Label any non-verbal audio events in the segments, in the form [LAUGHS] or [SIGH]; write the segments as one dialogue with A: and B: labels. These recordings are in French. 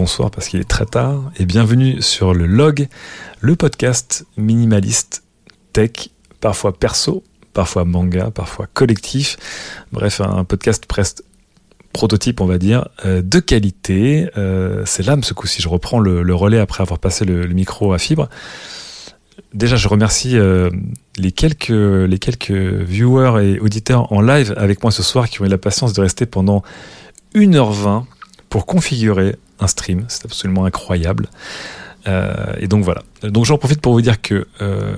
A: bonsoir parce qu'il est très tard, et bienvenue sur le log, le podcast minimaliste tech, parfois perso, parfois manga, parfois collectif, bref un podcast presque prototype on va dire, euh, de qualité. Euh, c'est l'âme ce coup-ci, je reprends le, relais après avoir passé le, micro à fibre. Déjà je remercie euh, les, quelques, les quelques viewers et auditeurs en live avec moi ce soir qui ont eu la patience de rester pendant 1h20 pour configurer un stream. C'est absolument incroyable. Euh, et donc voilà. Donc j'en profite pour vous dire que euh,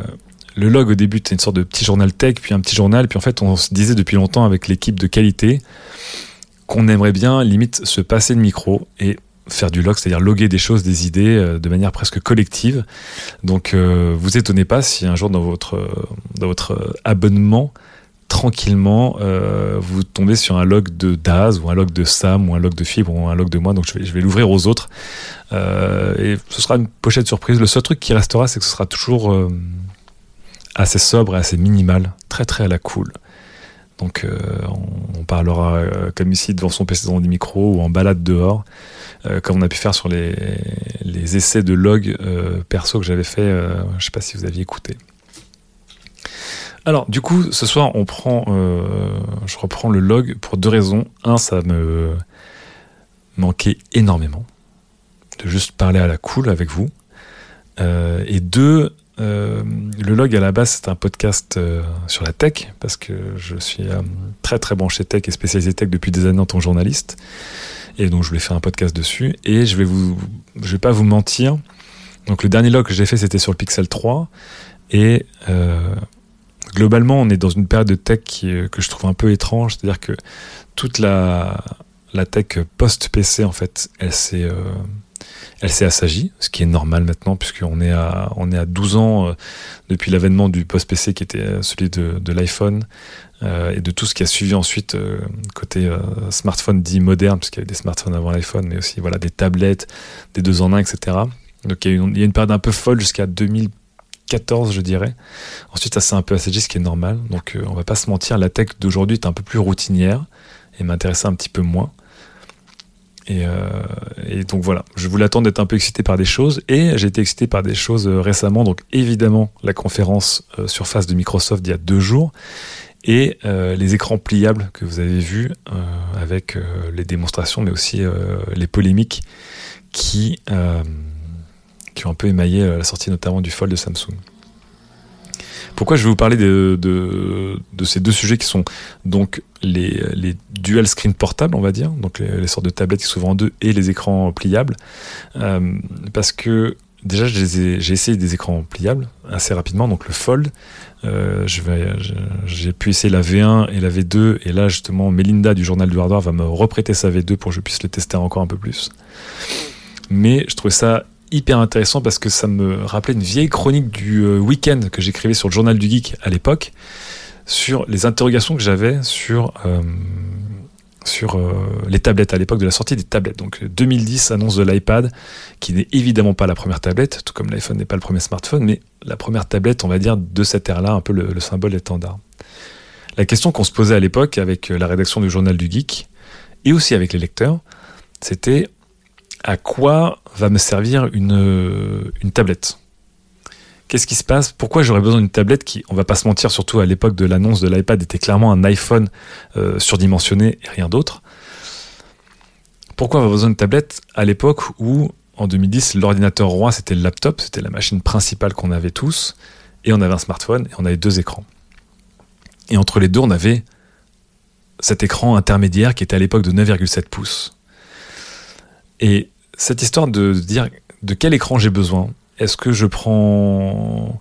A: le log au début c'était une sorte de petit journal tech, puis un petit journal, puis en fait on se disait depuis longtemps avec l'équipe de qualité qu'on aimerait bien limite se passer le micro et faire du log, c'est-à-dire loguer des choses, des idées euh, de manière presque collective. Donc vous étonnez pas si un jour dans votre, dans votre abonnement tranquillement, euh, vous tombez sur un log de Daz ou un log de Sam ou un log de Fibre ou un log de moi. Donc je vais, je vais l'ouvrir aux autres. Euh, et ce sera une pochette surprise. Le seul truc qui restera, c'est que ce sera toujours euh, assez sobre et assez minimal. Très très à la cool. Donc on, parlera comme ici devant son PC dans des micros ou en balade dehors. comme on a pu faire sur les, les essais de log perso que j'avais fait, je ne sais pas si vous aviez écouté. Alors, du coup, ce soir, on prend, euh, je reprends le log pour deux raisons. Un, ça me manquait énormément de juste parler à la cool avec vous. Euh, et deux, euh, le log à la base, c'est un podcast sur la tech, parce que je suis très très branché tech et spécialisé tech depuis des années en tant que journaliste. Et donc, je voulais faire un podcast dessus. Et je vais vous, je vais pas vous mentir. Donc, le dernier log que j'ai fait, c'était sur le Pixel 3. Et globalement, on est dans une période de tech que je trouve un peu étrange. C'est-à-dire que toute la, tech post-PC, en fait, elle s'est, euh, elle s'est assagie, ce qui est normal maintenant, puisqu'on est à, on est à 12 ans euh, depuis l'avènement du post-PC qui était celui de, l'iPhone euh, et de tout ce qui a suivi ensuite côté smartphone dit moderne, puisqu'il y avait des smartphones avant l'iPhone, mais aussi voilà, des tablettes, des deux en un, etc. Donc il y a une période un peu folle jusqu'à 2000 14, je dirais. Ensuite, ça s'est un peu assagi, ce qui est normal. Donc, euh, on va pas se mentir, la tech d'aujourd'hui est un peu plus routinière et m'intéressait un petit peu moins. Euh, et, donc voilà, je voulais attendre d'être un peu excité par des choses et j'ai été excité par des choses euh, récemment. Donc évidemment, la conférence Surface de Microsoft d'il y a deux jours et les écrans pliables que vous avez vus avec les démonstrations, mais aussi les polémiques qui un peu émaillé la sortie notamment du Fold de Samsung. Pourquoi je vais vous parler de, ces deux sujets qui sont donc les, les, dual screen portables, on va dire, donc les, sortes de tablettes qui s'ouvrent en deux et les écrans pliables, euh, parce que déjà j'ai essayé des écrans pliables assez rapidement, donc le Fold, euh, j'ai pu essayer la V1 et la V2, et là justement Melinda du journal du hardware va me reprêter sa V2 pour que je puisse le tester encore un peu plus. Mais je trouvais ça hyper intéressant parce que ça me rappelait une vieille chronique du euh, week-end que j'écrivais sur le journal du geek à l'époque sur les interrogations que j'avais sur euh, sur euh, les tablettes à l'époque de la sortie des tablettes. Donc 2010 annonce de l'iPad qui n'est évidemment pas la première tablette, tout comme l'iPhone n'est pas le premier smartphone, mais la première tablette, on va dire, de cette ère-là, un peu le, le symbole étendard. La question qu'on se posait à l'époque avec la rédaction du journal du geek et aussi avec les lecteurs, c'était à quoi va me servir une, tablette? Qu'est-ce qui se passe? Pourquoi j'aurais besoin d'une tablette qui, on va pas se mentir, surtout à l'époque de l'annonce de l'iPad, était clairement un iPhone euh, surdimensionné et rien d'autre? Pourquoi avoir besoin d'une tablette à l'époque où, en 2010, l'ordinateur roi c'était le laptop, c'était la machine principale qu'on avait tous, et on avait un smartphone et on avait deux écrans? Et entre les deux, on avait cet écran intermédiaire qui était à l'époque de 9,7 pouces. Et cette histoire de dire de quel écran j'ai besoin, est-ce que je prends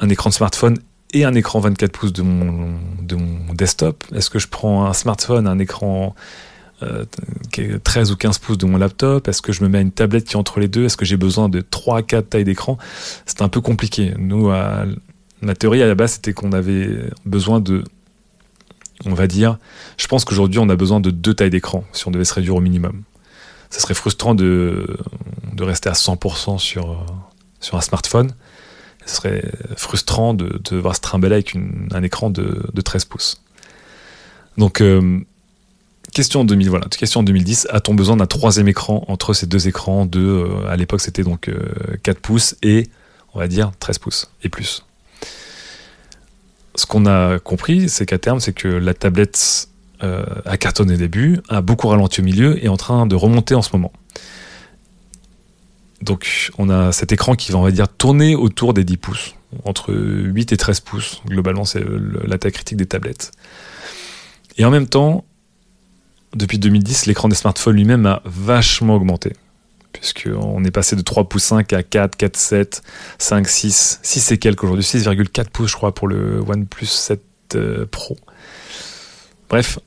A: un écran de smartphone et un écran 24 pouces de mon, de mon desktop? Est-ce que je prends un smartphone, un écran 13 euh, ou 15 pouces de mon laptop? Est-ce que je me mets une tablette qui est entre les deux? Est-ce que j'ai besoin de 3 à 4 tailles d'écran? C'est un peu compliqué. Nous, à, ma théorie à la base, c'était qu'on avait besoin de, on va dire, je pense qu'aujourd'hui, on a besoin de deux tailles d'écran si on devait se réduire au minimum ça serait frustrant de, rester à 100% sur, sur un smartphone. Ce serait frustrant de, de devoir se avec un écran de, de, 13 pouces. Donc, euh, question 2000, voilà, question 2010. A-t-on besoin d'un troisième écran entre ces deux écrans de, euh, à l'époque c'était donc 4 pouces et on va dire 13 pouces et plus? Ce qu'on a compris, c'est qu'à terme, c'est que la tablette a cartonné au début, a beaucoup ralenti au milieu et est en train de remonter en ce moment. Donc on a cet écran qui va, on va dire, tourner autour des 10 pouces, entre 8 et 13 pouces. Globalement, c'est la taille critique des tablettes. Et en même temps, depuis 2010, l'écran des smartphones lui-même a vachement augmenté. Puisqu'on est passé de 3 pouces 5 à 4, 4, 7, 5, 6, 6 et quelques aujourd'hui, 6,4 pouces je crois pour le OnePlus 7 euh, Pro. Bref,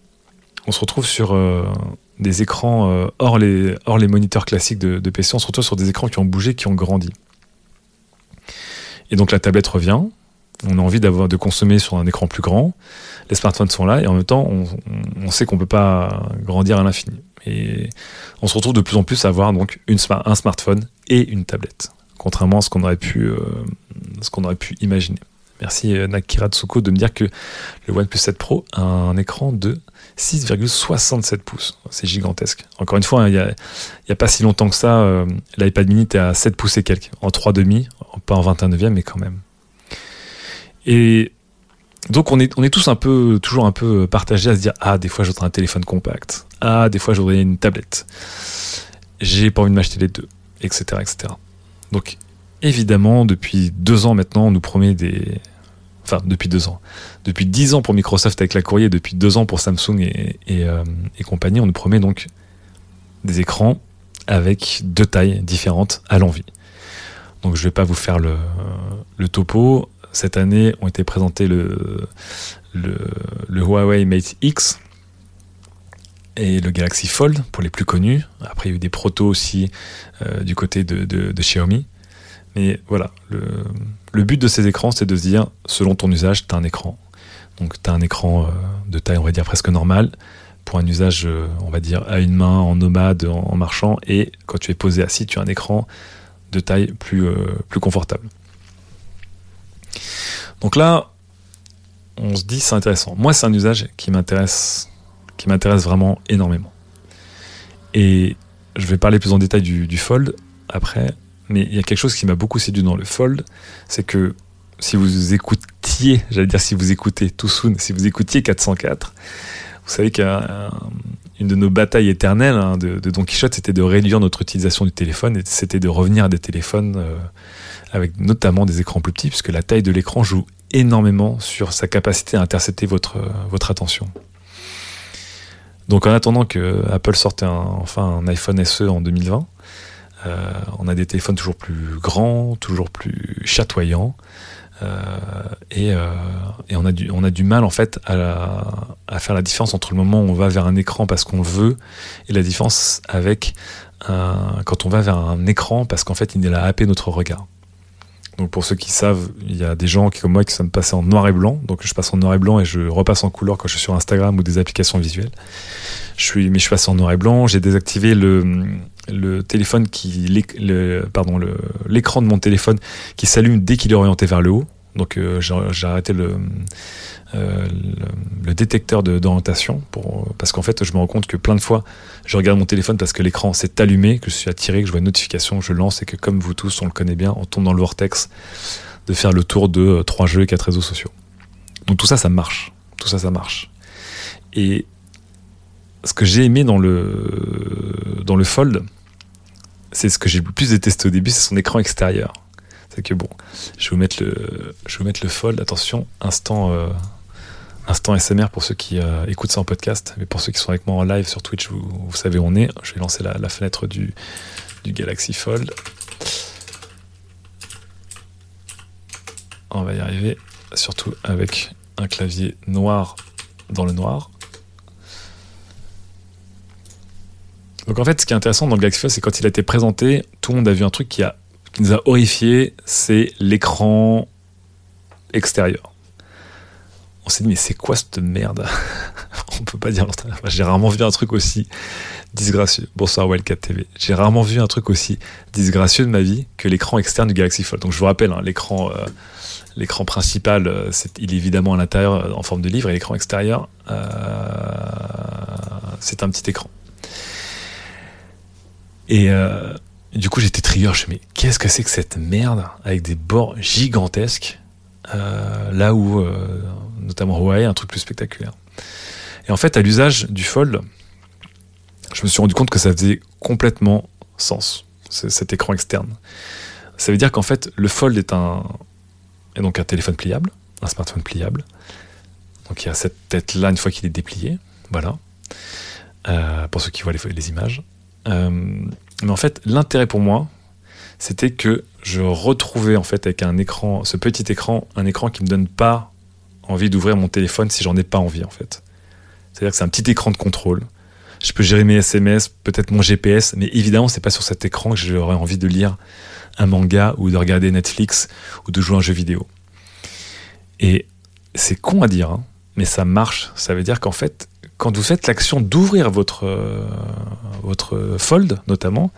A: on se retrouve sur euh, des écrans euh, hors, les, moniteurs classiques de, PC, on se retrouve sur des écrans qui ont bougé, qui ont grandi. Et donc la tablette revient, on a envie de consommer sur un écran plus grand, les smartphones sont là, et en même temps, on, sait qu'on ne peut pas grandir à l'infini. Et on se retrouve de plus en plus à avoir donc un smartphone et une tablette, contrairement à ce qu'on aurait pu, euh, imaginer. Merci Nakira Tsuko de me dire que le OnePlus 7 Pro a un écran de 6,67 pouces. C'est gigantesque. Encore une fois, hein, il n'y a, pas si longtemps que ça, euh, l'iPad mini était à 7 pouces et quelques, en 3,5, pas en 21 e mais quand même. Et donc on est, tous un peu, toujours un peu partagés à se dire Ah, des fois j'aurais un téléphone compact. Ah, des fois j'aurais une tablette. J'ai pas envie de m'acheter les deux, etc., etc. Donc évidemment, depuis deux ans maintenant, on nous promet des, enfin depuis deux ans, depuis dix ans pour Microsoft avec la courrier, depuis deux ans pour Samsung et, euh, compagnie, on nous promet donc des écrans avec deux tailles différentes à l'envie. Donc je ne vais pas vous faire le, topo. Cette année ont été présentés le, Huawei Mate X et le Galaxy Fold pour les plus connus. Après il y a eu des protos aussi euh, du côté de Xiaomi. Mais voilà, le, but de ces écrans, c'est de se dire, selon ton usage, tu as un écran. Donc tu as un écran euh, de taille, on va dire, presque normale, pour un usage, euh, on va dire, à une main, en nomade, en, marchant, et quand tu es posé assis, tu as un écran de taille plus, euh, plus confortable. Donc là, on se dit, c'est intéressant. Moi, c'est un usage qui m'intéresse, qui m'intéresse vraiment énormément. Et je vais parler plus en détail du, du Fold après, mais il y a quelque chose qui m'a beaucoup séduit dans le Fold, c'est que si vous écoutiez, j'allais dire si vous écoutez tout soon, si vous écoutiez 404, vous savez qu'une de nos batailles éternelles hein, de, Don Quichotte, c'était de réduire notre utilisation du téléphone et c'était de revenir à des téléphones euh, avec notamment des écrans plus petits, puisque la taille de l'écran joue énormément sur sa capacité à intercepter votre, votre attention. Donc en attendant que Apple sorte enfin un iPhone SE en 2020, euh, on a des téléphones toujours plus grands, toujours plus chatoyants. Euh, euh, et, on, a du, on a du mal en fait à, faire la différence entre le moment où on va vers un écran parce qu'on veut et la différence avec quand on va vers un écran parce qu'en fait il est là à happer notre regard. Donc pour ceux qui savent, il y a des gens qui, comme moi qui sont passés en noir et blanc. Donc je passe en noir et blanc et je repasse en couleur quand je suis sur Instagram ou des applications visuelles. Je suis, mais je passé en noir et blanc. J'ai désactivé le, le téléphone qui, pardon, l'écran de mon téléphone qui s'allume dès qu'il est orienté vers le haut. Donc euh, j'ai arrêté le, euh, détecteur d'orientation parce qu'en fait je me rends compte que plein de fois je regarde mon téléphone parce que l'écran s'est allumé, que je suis attiré, que je vois une notification, je lance et que comme vous tous on le connaît bien, on tombe dans le vortex de faire le tour de euh, trois jeux et quatre réseaux sociaux. Donc tout ça ça marche, tout ça ça marche. Et ce que j'ai aimé dans le dans le Fold, c'est ce que j'ai le plus détesté au début, c'est son écran extérieur. C'est que bon, je vais vous mettre le, je vais vous mettre le fold. Attention, instant, euh, SMR pour ceux qui euh, écoutent ça en podcast, mais pour ceux qui sont avec moi en live sur Twitch, vous, savez où on est. Je vais lancer la, fenêtre du, du Galaxy Fold. On va y arriver, surtout avec un clavier noir dans le noir. Donc en fait, ce qui est intéressant dans le Galaxy Fold, c'est quand il a été présenté, tout le monde a vu un truc qui, a, qui nous a horrifié, c'est l'écran extérieur. On s'est dit, mais c'est quoi cette merde? [LAUGHS] On peut pas dire J'ai rarement vu un truc aussi disgracieux. Bonsoir Wildcat TV. J'ai rarement vu un truc aussi disgracieux de ma vie que l'écran externe du Galaxy Fold. Donc je vous rappelle, hein, l'écran euh, l'écran principal, euh, il est évidemment à l'intérieur euh, en forme de livre, et l'écran extérieur, c'est un petit écran. Et euh, du coup, j'étais trigger. Je me mais qu'est-ce que c'est que cette merde avec des bords gigantesques euh, là où, euh, notamment Huawei, un truc plus spectaculaire. Et en fait, à l'usage du Fold, je me suis rendu compte que ça faisait complètement sens, cet écran externe. Ça veut dire qu'en fait, le Fold est un, donc un téléphone pliable, un smartphone pliable. Donc il y a cette tête-là une fois qu'il est déplié. Voilà. Pour ceux qui voient les, images. Euh, mais en fait, l'intérêt pour moi, c'était que je retrouvais en fait avec un écran, ce petit écran, un écran qui me donne pas envie d'ouvrir mon téléphone si j'en ai pas envie en fait. C'est-à-dire que c'est un petit écran de contrôle. Je peux gérer mes SMS, peut-être mon GPS, mais évidemment, c'est pas sur cet écran que j'aurais envie de lire un manga ou de regarder Netflix ou de jouer à un jeu vidéo. Et c'est con à dire, hein, mais ça marche. Ça veut dire qu'en fait, quand vous faites l'action d'ouvrir votre, euh, votre fold, notamment,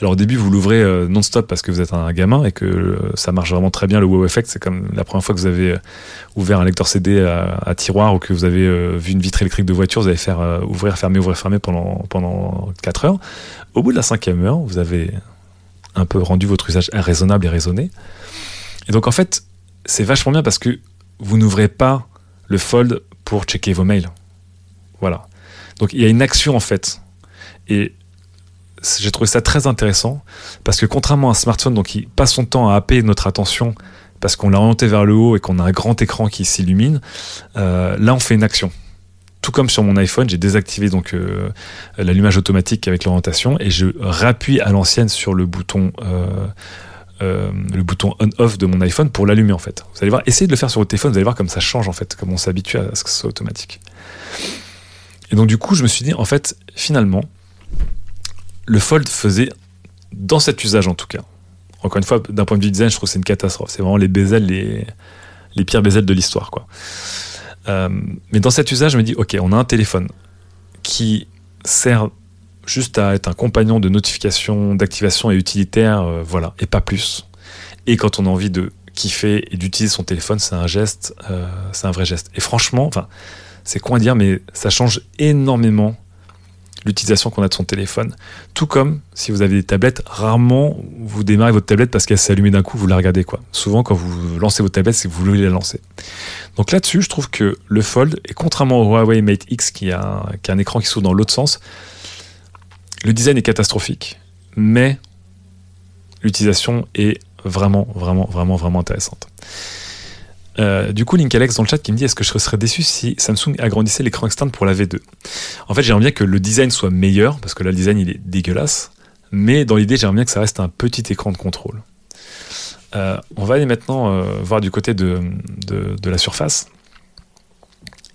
A: alors au début, vous l'ouvrez euh, non-stop parce que vous êtes un gamin et que euh, ça marche vraiment très bien. Le wow effect, c'est comme la première fois que vous avez ouvert un lecteur CD à, tiroir ou que vous avez vu une vitre électrique de voiture, vous allez faire ouvrir, fermer, ouvrir, fermer pendant, pendant 4 heures. Au bout de la cinquième heure, vous avez un peu rendu votre usage raisonnable et raisonné. Et donc, en fait, c'est vachement bien parce que vous n'ouvrez pas le fold pour checker vos mails. Voilà. Donc il y a une action en fait. Et j'ai trouvé ça très intéressant parce que contrairement à un smartphone donc, qui passe son temps à happer notre attention parce qu'on l'a orienté vers le haut et qu'on a un grand écran qui s'illumine, euh, là on fait une action. Tout comme sur mon iPhone, j'ai désactivé donc euh, l'allumage automatique avec l'orientation et je rappuie à l'ancienne sur le bouton euh, le bouton on/off de mon iPhone pour l'allumer en fait. Vous allez voir, essayez de le faire sur votre téléphone, vous allez voir comme ça change en fait, comme on s'habitue à ce que ce soit automatique. Et donc du coup, je me suis dit, en fait, finalement, le Fold faisait, dans cet usage en tout cas, encore une fois, d'un point de vue design, je trouve que c'est une catastrophe. C'est vraiment les bezels, les, les pires bezels de l'histoire. quoi. Euh, mais dans cet usage, je me dis, ok, on a un téléphone qui sert juste à être un compagnon de notification, d'activation et utilitaire, euh, voilà, et pas plus. Et quand on a envie de kiffer et d'utiliser son téléphone, c'est un geste, euh, c'est un vrai geste. Et franchement, enfin, c'est con à dire, mais ça change énormément l'utilisation qu'on a de son téléphone. Tout comme si vous avez des tablettes, rarement vous démarrez votre tablette parce qu'elle s'est allumée d'un coup, vous la regardez quoi. Souvent quand vous lancez votre tablette, c'est que vous voulez la lancer. Donc là-dessus, je trouve que le Fold, et contrairement au Huawei Mate X qui a, un écran qui s'ouvre dans l'autre sens, le design est catastrophique, mais l'utilisation est vraiment, vraiment, vraiment, vraiment intéressante. Euh, du coup, Link Alex dans le chat qui me dit est-ce que je serais déçu si Samsung agrandissait l'écran externe pour la V2 En fait, j'aimerais bien que le design soit meilleur, parce que là, le design, il est dégueulasse. Mais dans l'idée, j'aimerais bien que ça reste un petit écran de contrôle. Euh, on va aller maintenant euh, voir du côté de, la surface.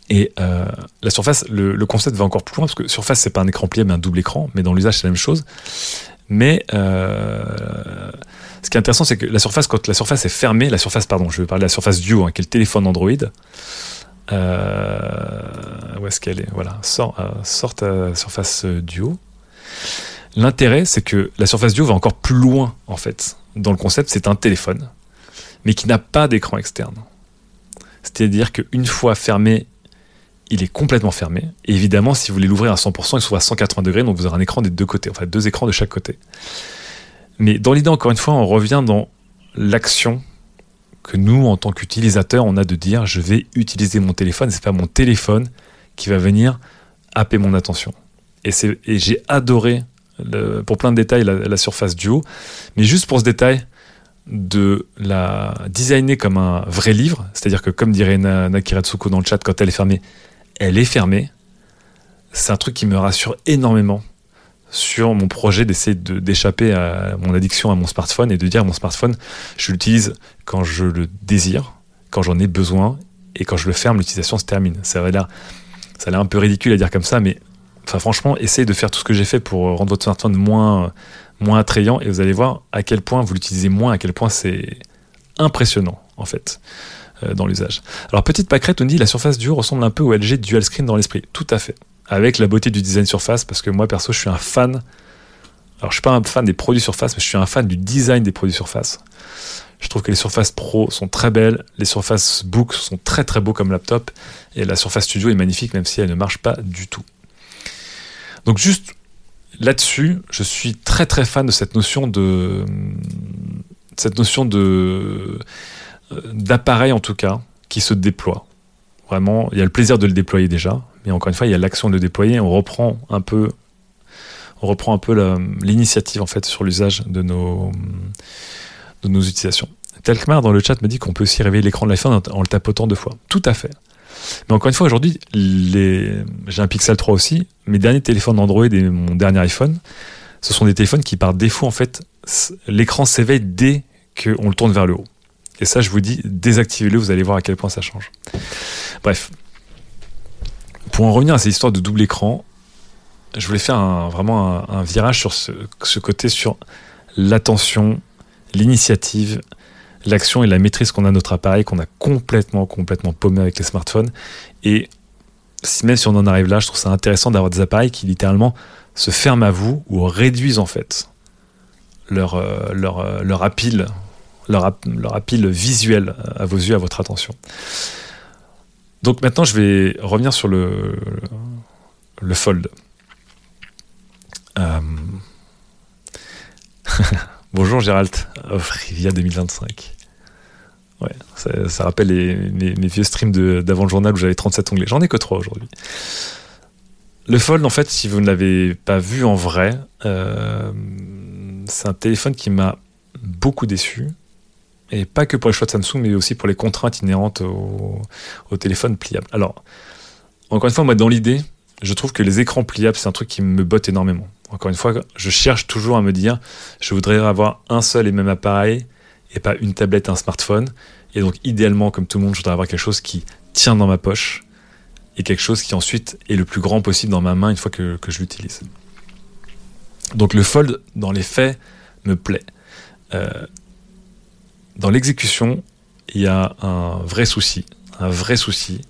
A: Et la surface, le, le, concept va encore plus loin, parce que surface, c'est pas un écran plié, mais un double écran. Mais dans l'usage, c'est la même chose. Mais ce qui est intéressant, c'est que la surface, quand la surface est fermée, la surface, pardon, je vais parler de la surface Duo, hein, qui est le téléphone Android. Euh, où est-ce qu'elle est? Voilà, sort, euh, sorte à surface Duo. L'intérêt, c'est que la surface Duo va encore plus loin, en fait. Dans le concept, c'est un téléphone, mais qui n'a pas d'écran externe. C'est-à-dire qu'une fois fermé, il est complètement fermé. Évidemment, si vous voulez l'ouvrir à 100%, il se trouve à 180 degrés, donc vous aurez un écran des deux côtés, enfin deux écrans de chaque côté. Mais dans l'idée, encore une fois, on revient dans l'action que nous, en tant qu'utilisateurs, on a de dire je vais utiliser mon téléphone. C'est pas mon téléphone qui va venir happer mon attention. Et, et j'ai adoré, pour plein de détails, la, surface duo. Mais juste pour ce détail, de la designer comme un vrai livre, c'est-à-dire que comme dirait Nakira Tsuko dans le chat, quand elle est fermée, elle est fermée. C'est un truc qui me rassure énormément sur mon projet d'essayer d'échapper à mon addiction à mon smartphone et de dire mon smartphone, je l'utilise quand je le désire, quand j'en ai besoin, et quand je le ferme, l'utilisation se termine. Ça a l'air, un peu ridicule à dire comme ça, mais franchement, essayez de faire tout ce que j'ai fait pour rendre votre smartphone moins, moins attrayant, et vous allez voir à quel point vous l'utilisez moins, à quel point c'est impressionnant, en fait, dans l'usage. Alors, petite pâquerette, on dit la surface du haut ressemble un peu au LG Dual Screen dans l'esprit. Tout à fait avec la beauté du design surface, parce que moi perso, je suis un fan. Alors, je suis pas un fan des produits surface, mais je suis un fan du design des produits surface. Je trouve que les surfaces pro sont très belles, les surfaces book sont très très beaux comme laptop, et la surface studio est magnifique, même si elle ne marche pas du tout. Donc juste là-dessus, je suis très très fan de cette notion de cette notion de d'appareil en tout cas qui se déploie. Vraiment, il y a le plaisir de le déployer déjà, mais encore une fois, il y a l'action de le déployer. On reprend un peu, on reprend un peu l'initiative en fait sur l'usage de nos de nos utilisations. Telkmar dans le chat me dit qu'on peut aussi réveiller l'écran de l'iPhone en, le tapotant deux fois. Tout à fait. Mais encore une fois, aujourd'hui, j'ai un Pixel 3 aussi. Mes derniers téléphones Android et mon dernier iPhone, ce sont des téléphones qui, par défaut, en fait, l'écran s'éveille dès qu'on le tourne vers le haut. Et ça, je vous dis, désactivez-le, vous allez voir à quel point ça change. Bref. Pour en revenir à ces histoires de double écran, je voulais faire vraiment un, virage sur ce côté sur l'attention, l'initiative, l'action et la maîtrise qu'on a de notre appareil, qu'on a complètement, complètement paumé avec les smartphones. Et même si on en arrive là, je trouve ça intéressant d'avoir des appareils qui littéralement se ferment à vous ou réduisent en fait leur, euh, leur, euh, leur leur, leur visuel à vos yeux, à votre attention. Donc maintenant, je vais revenir sur le, le fold. Euh... [LAUGHS] Bonjour Gérald, Rivia 2025. Ouais, ça, rappelle mes, vieux streams d'avant le journal où j'avais 37 onglets. J'en ai que 3 aujourd'hui. Le Fold, en fait, si vous ne l'avez pas vu en vrai, euh, c'est un téléphone qui m'a beaucoup déçu. Et pas que pour les choix de Samsung, mais aussi pour les contraintes inhérentes au, téléphone pliable. Alors, encore une fois, moi, dans l'idée, je trouve que les écrans pliables, c'est un truc qui me botte énormément. Encore une fois, je cherche toujours à me dire, je voudrais avoir un seul et même appareil et pas une tablette et un smartphone. Et donc, idéalement, comme tout le monde, je voudrais avoir quelque chose qui tient dans ma poche et quelque chose qui ensuite est le plus grand possible dans ma main une fois que, je l'utilise. Donc, le fold, dans les faits, me plaît. Euh, dans l'exécution, il y a un vrai souci. Un vrai souci.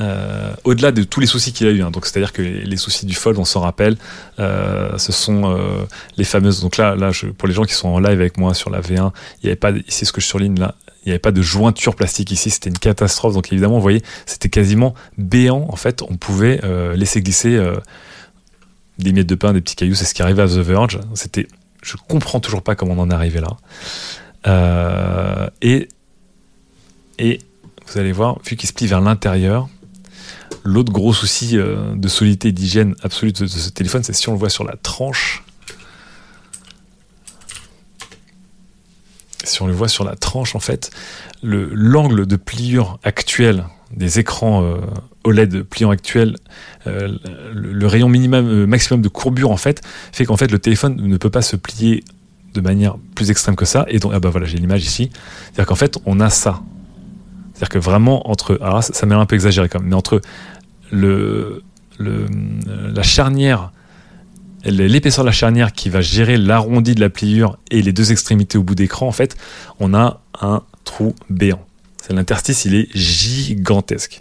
A: Euh, au-delà de tous les soucis qu'il a eu, hein. donc c'est-à-dire que les, soucis du fold, on s'en rappelle, euh, ce sont euh, les fameuses. Donc là, là, pour les gens qui sont en live avec moi sur la V1, il n'y avait pas ici ce que je surligne là, il n'y avait pas de jointure plastique ici, c'était une catastrophe. Donc évidemment, vous voyez, c'était quasiment béant. En fait, on pouvait laisser glisser des miettes de pain, des petits cailloux. C'est ce qui arrivait à The Verge. C'était, je comprends toujours pas comment on en est arrivé là. Et et vous allez voir, vu qu'il se plie vers l'intérieur, L'autre gros souci euh, de solidité et d'hygiène absolue de, ce téléphone, c'est si on le voit sur la tranche. Si on le voit sur la tranche, en fait, l'angle de pliure actuel des écrans euh, OLED pliants actuels, euh, le, rayon minimum, maximum de courbure, en fait, fait qu'en fait, le téléphone ne peut pas se plier de manière plus extrême que ça. Et donc, ah bah voilà, j'ai l'image ici. C'est-à-dire qu'en fait, on a ça. C'est-à-dire que vraiment, entre. Alors, ça, ça m'a un peu exagéré quand même, mais entre le, la charnière, l'épaisseur de la charnière qui va gérer l'arrondi de la pliure et les deux extrémités au bout d'écran, en fait, on a un trou béant. C'est l'interstice, il est gigantesque.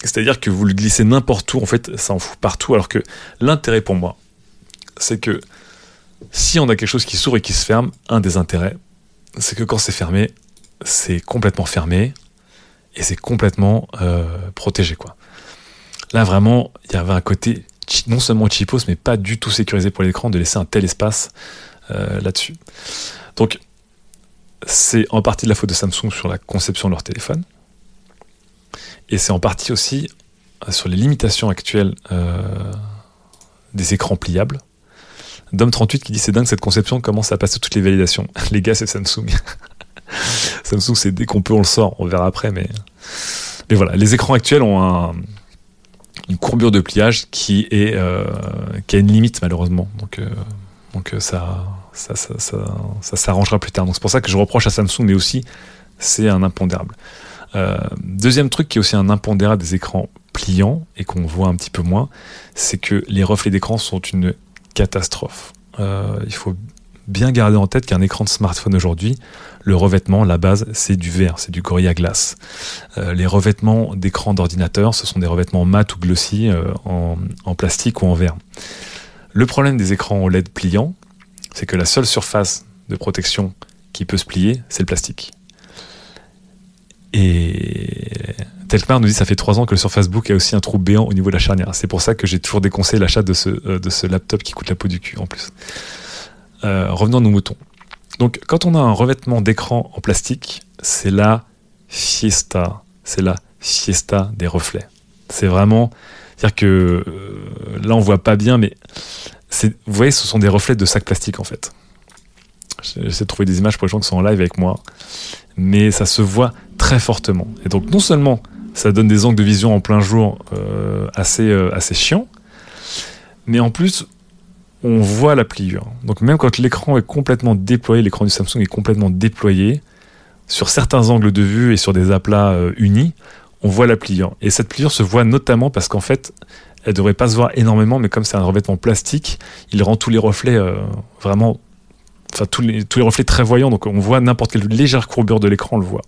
A: C'est-à-dire que vous le glissez n'importe où, en fait, ça en fout partout. Alors que l'intérêt pour moi, c'est que si on a quelque chose qui s'ouvre et qui se ferme, un des intérêts, c'est que quand c'est fermé, c'est complètement fermé et c'est complètement euh, protégé, quoi. Là, vraiment, il y avait un côté non seulement cheapos, mais pas du tout sécurisé pour l'écran de laisser un tel espace euh, là-dessus. Donc, c'est en partie de la faute de Samsung sur la conception de leur téléphone. Et c'est en partie aussi euh, sur les limitations actuelles des écrans pliables. Dom38 qui dit c'est dingue cette conception commence à passer toutes les validations. [LAUGHS] les gars, c'est Samsung. [LAUGHS] Samsung, c'est dès qu'on peut, on le sort. On verra après, mais. Mais voilà, les écrans actuels ont un, une courbure de pliage qui est euh, qui a une limite malheureusement. Donc euh, donc euh, ça ça, ça, ça, s'arrangera plus tard. Donc c'est pour ça que je reproche à Samsung, mais aussi c'est un impondérable. deuxième truc qui est aussi un impondérable des écrans pliants et qu'on voit un petit peu moins, c'est que les reflets d'écran sont une catastrophe. il faut bien garder en tête qu'un écran de smartphone aujourd'hui, le revêtement, la base, c'est du verre, c'est du Gorilla Glass. Euh, les revêtements d'écran d'ordinateur, ce sont des revêtements mat ou glossy euh, en, plastique ou en verre. Le problème des écrans OLED pliants, c'est que la seule surface de protection qui peut se plier, c'est le plastique. Et Telkmar nous dit ça fait trois ans que le Surface Book a aussi un trou béant au niveau de la charnière. C'est pour ça que j'ai toujours déconseillé l'achat de ce, euh, de ce laptop qui coûte la peau du cul en plus. Euh, revenons à nos moutons. Donc quand on a un revêtement d'écran en plastique, c'est la fiesta. C'est la fiesta des reflets. C'est vraiment... C'est-à-dire que euh, là on voit pas bien, mais vous voyez, ce sont des reflets de sacs plastiques en fait. J'essaie de trouver des images pour les gens qui sont en live avec moi. Mais ça se voit très fortement. Et donc non seulement ça donne des angles de vision en plein jour euh, assez, euh, assez chiants, mais en plus on voit la pliure. Donc même quand l'écran est complètement déployé, l'écran du Samsung est complètement déployé, sur certains angles de vue et sur des aplats euh, unis, on voit la pliure. Et cette pliure se voit notamment parce qu'en fait, elle devrait pas se voir énormément, mais comme c'est un revêtement plastique, il rend tous les reflets vraiment enfin tous les, reflets très voyants, donc on voit n'importe quelle légère courbure de l'écran, on le voit.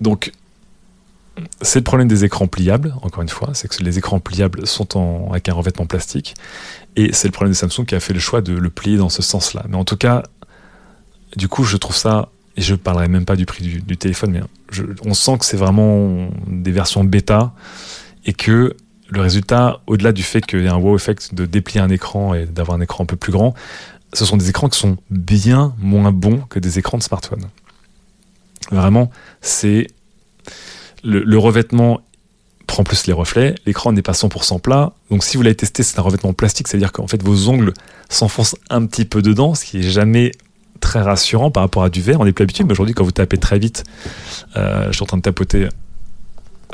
A: Donc c'est le problème des écrans pliables, encore une fois, c'est que les écrans pliables sont en, avec un revêtement plastique, et c'est le problème de Samsung qui a fait le choix de le plier dans ce sens-là. Mais en tout cas, du coup, je trouve ça, et je ne parlerai même pas du prix du, téléphone, mais on sent que c'est vraiment des versions bêta, et que le résultat, au-delà du fait qu'il y a un wow effect de déplier un écran et d'avoir un écran un peu plus grand, ce sont des écrans qui sont bien moins bons que des écrans de smartphone. Vraiment, c'est le, revêtement prend plus les reflets, l'écran n'est pas 100% plat, donc si vous l'avez testé, c'est un revêtement plastique, c'est-à-dire qu'en fait vos ongles s'enfoncent un petit peu dedans, ce qui est jamais très rassurant par rapport à du verre. On n'est plus habitué, mais aujourd'hui quand vous tapez très vite, euh, je suis en train de tapoter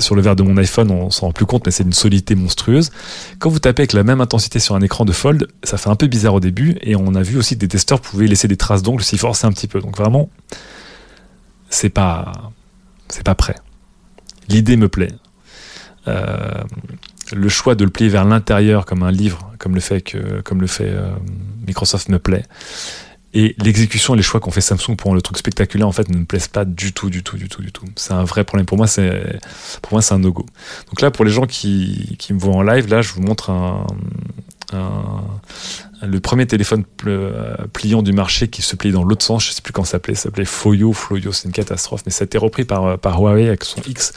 A: sur le verre de mon iPhone, on s'en rend plus compte, mais c'est une solidité monstrueuse. Quand vous tapez avec la même intensité sur un écran de fold, ça fait un peu bizarre au début, et on a vu aussi que des testeurs pouvaient laisser des traces d'ongles s'y forcer un petit peu. Donc vraiment, c'est pas, c'est pas prêt. L'idée me plaît. Euh, le choix de le plier vers l'intérieur comme un livre, comme le fait, comme le fait euh, Microsoft me plaît. Et l'exécution et les choix qu'ont fait Samsung pour le truc spectaculaire, en fait, ne me plaisent pas du tout, du tout, du tout, du tout. C'est un vrai problème. Pour moi, c'est, pour moi, c'est un no-go. Donc là, pour les gens qui, qui, me voient en live, là, je vous montre un, le premier téléphone euh, pliant du marché qui se plie dans l'autre sens. Je sais plus comment ça s'appelait. Ça s'appelait Foyo. Floyo, c'est une catastrophe. Mais ça a été repris par, euh, par Huawei avec son X.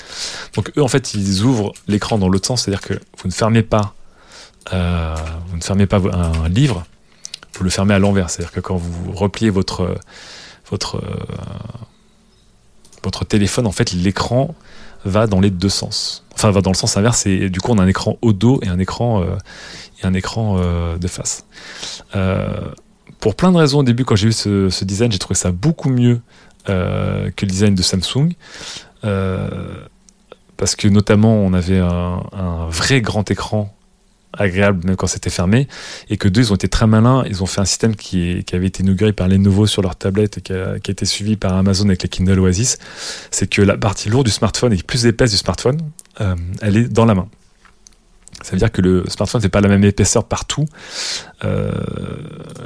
A: Donc eux, en fait, ils ouvrent l'écran dans l'autre sens. C'est-à-dire que vous ne fermez pas, euh, vous ne fermez pas un livre vous le fermez à l'envers. C'est-à-dire que quand vous repliez votre, votre, votre téléphone, en fait, l'écran va dans les deux sens. Enfin, va dans le sens inverse. Et du coup, on a un écran au dos et un écran, euh, et un écran euh, de face. Euh, pour plein de raisons, au début, quand j'ai vu ce, design, j'ai trouvé ça beaucoup mieux que le design de Samsung. parce que notamment, on avait un, un vrai grand écran agréable même quand c'était fermé et que deux ils ont été très malins ils ont fait un système qui, avait été inauguré par Lenovo sur leur tablette et qui a, été suivi par Amazon avec les Kindle Oasis c'est que la partie lourde du smartphone et plus épaisse du smartphone euh, elle est dans la main ça veut dire que le smartphone n'est pas la même épaisseur partout. Euh,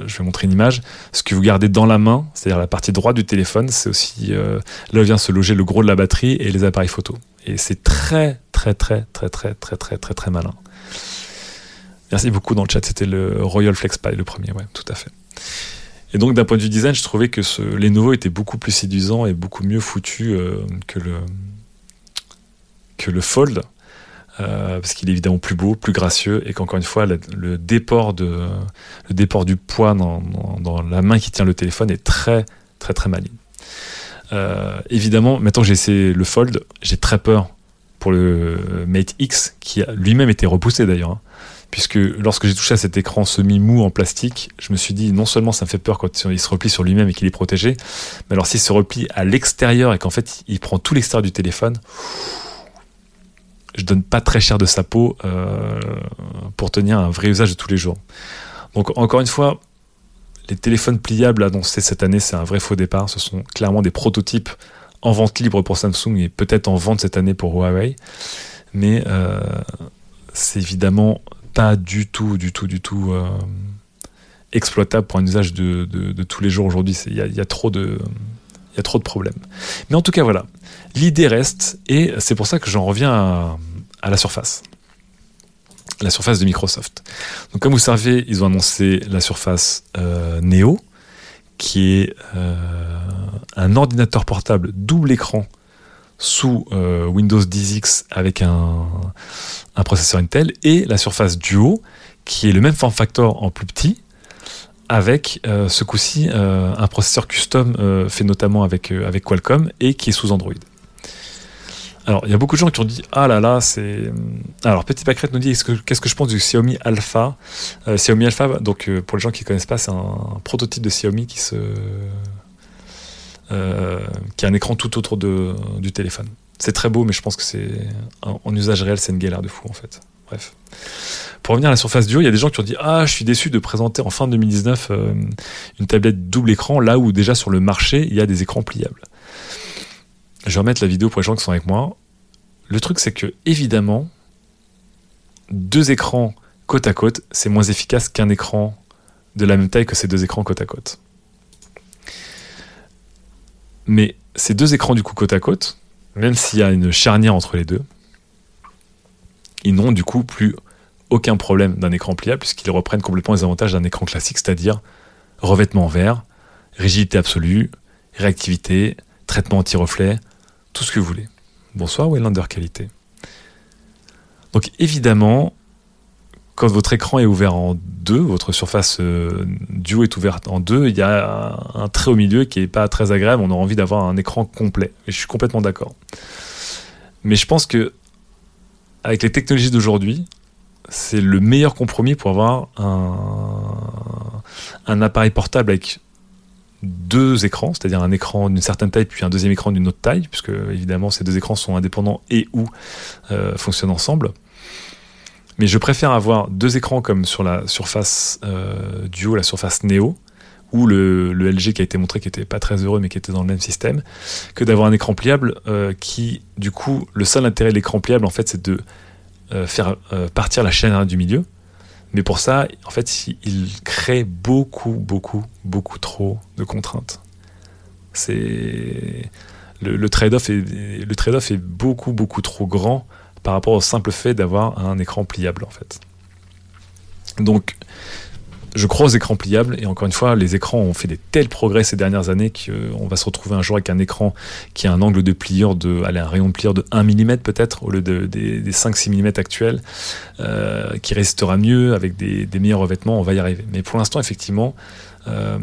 A: je vais montrer une image. Ce que vous gardez dans la main, c'est-à-dire la partie droite du téléphone, c'est aussi euh, là où vient se loger le gros de la batterie et les appareils photo. Et c'est très très très très très très très très très malin. Merci beaucoup dans le chat, c'était le Royal Flex le premier, ouais, tout à fait. Et donc d'un point de vue design, je trouvais que ce Lenovo était beaucoup plus séduisant et beaucoup mieux foutu euh, que, le, que le Fold, euh, parce qu'il est évidemment plus beau, plus gracieux, et qu'encore une fois, le, déport, de, le déport du poids dans, dans, la main qui tient le téléphone est très très très maligne. Euh, évidemment, maintenant que j'ai essayé le Fold, j'ai très peur pour le Mate X, qui lui-même été repoussé d'ailleurs. Hein puisque lorsque j'ai touché à cet écran semi-mou en plastique, je me suis dit non seulement ça me fait peur quand il se replie sur lui-même et qu'il est protégé, mais alors s'il se replie à l'extérieur et qu'en fait il prend tout l'extérieur du téléphone, je donne pas très cher de sa peau euh, pour tenir un vrai usage de tous les jours. Donc encore une fois, les téléphones pliables annoncés cette année, c'est un vrai faux départ. Ce sont clairement des prototypes en vente libre pour Samsung et peut-être en vente cette année pour Huawei. Mais euh, c'est évidemment du tout, du tout, du tout euh, exploitable pour un usage de, tous les jours aujourd'hui. Il y, a, trop de, il y a trop de problèmes. Mais en tout cas, voilà. L'idée reste, et c'est pour ça que j'en reviens à, à, la surface. La surface de Microsoft. Donc, comme vous savez, ils ont annoncé la surface euh, Neo, qui est euh, un ordinateur portable double écran sous Windows 10X avec un, processeur Intel et la Surface Duo qui est le même form factor en plus petit avec ce coup-ci un processeur custom fait notamment avec, avec Qualcomm et qui est sous Android. Alors, il y a beaucoup de gens qui ont dit Ah là là, c'est. Alors, Petit Pacrette nous dit Qu'est-ce que je pense du Xiaomi Alpha euh, Xiaomi Alpha, donc euh, pour les gens qui ne connaissent pas, c'est un, prototype de Xiaomi qui, se, euh, qui a un écran tout autour de, du téléphone. C'est très beau, mais je pense que c'est en usage réel, c'est une galère de fou en fait. Bref. Pour revenir à la surface Duo, il y a des gens qui ont dit Ah, je suis déçu de présenter en fin 2019 une tablette double écran, là où déjà sur le marché, il y a des écrans pliables. Je vais remettre la vidéo pour les gens qui sont avec moi. Le truc, c'est que, évidemment, deux écrans côte à côte, c'est moins efficace qu'un écran de la même taille que ces deux écrans côte à côte. Mais ces deux écrans du coup côte à côte, même s'il y a une charnière entre les deux, ils n'ont du coup plus aucun problème d'un écran pliable puisqu'ils reprennent complètement les avantages d'un écran classique, c'est-à-dire revêtement vert, rigidité absolue, réactivité, traitement anti-reflet, tout ce que vous voulez. Bonsoir Waylander Qualité. Donc évidemment, quand votre écran est ouvert en deux, votre surface euh, duo est ouverte en deux, il y a un, trait au milieu qui n'est pas très agréable, on a envie d'avoir un écran complet. Et je suis complètement d'accord. Mais je pense que avec les technologies d'aujourd'hui, c'est le meilleur compromis pour avoir un, appareil portable avec deux écrans, c'est-à-dire un écran d'une certaine taille puis un deuxième écran d'une autre taille, puisque évidemment ces deux écrans sont indépendants et ou euh, fonctionnent ensemble. Mais je préfère avoir deux écrans comme sur la surface euh, Duo, la surface Neo, ou le, LG qui a été montré qui était pas très heureux mais qui était dans le même système, que d'avoir un écran pliable euh, qui, du coup, le seul intérêt de l'écran pliable en fait c'est de faire partir la chaîne du milieu, mais pour ça, en fait, il crée beaucoup, beaucoup, beaucoup trop de contraintes. C'est le, trade-off est le trade-off est beaucoup, beaucoup trop grand par rapport au simple fait d'avoir un écran pliable, en fait. Donc, je crois aux écrans pliables et encore une fois, les écrans ont fait des tels progrès ces dernières années qu'on va se retrouver un jour avec un écran qui a un angle de pliure de, allez, un rayon de pliure de 1 mm peut-être au lieu des, 5-6 mm actuels, euh, qui résistera mieux avec des, meilleurs revêtements. On va y arriver. Mais pour l'instant, effectivement, euh,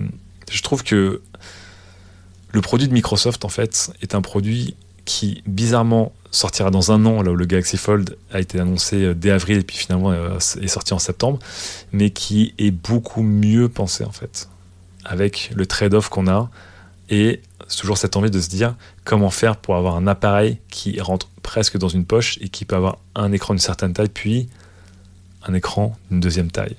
A: je trouve que le produit de Microsoft en fait est un produit qui bizarrement sortira dans un an, là où le Galaxy Fold a été annoncé euh, dès avril et puis finalement euh, est sorti en septembre, mais qui est beaucoup mieux pensé en fait, avec le trade-off qu'on a et toujours cette envie de se dire comment faire pour avoir un appareil qui rentre presque dans une poche et qui peut avoir un écran d'une certaine taille puis un écran d'une deuxième taille.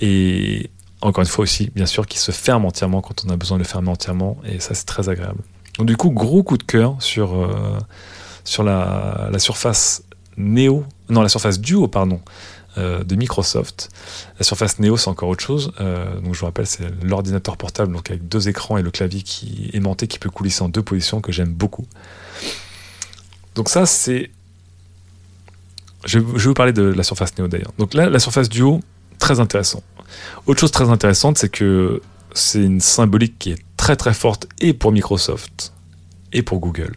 A: Et encore une fois aussi, bien sûr, qui se ferme entièrement quand on a besoin de le fermer entièrement et ça c'est très agréable. Donc du coup, gros coup de cœur sur, euh, la, surface Neo, non la surface Duo, pardon, euh, de Microsoft. La surface Neo, c'est encore autre chose. Euh, donc je vous rappelle, c'est l'ordinateur portable donc avec deux écrans et le clavier qui aimanté qui peut coulisser en deux positions que j'aime beaucoup. Donc ça, c'est... Je, vais vous parler de la surface Neo d'ailleurs. Donc là, la surface Duo, très intéressant. Autre chose très intéressante, c'est que c'est une symbolique qui est très très forte et pour Microsoft et pour Google.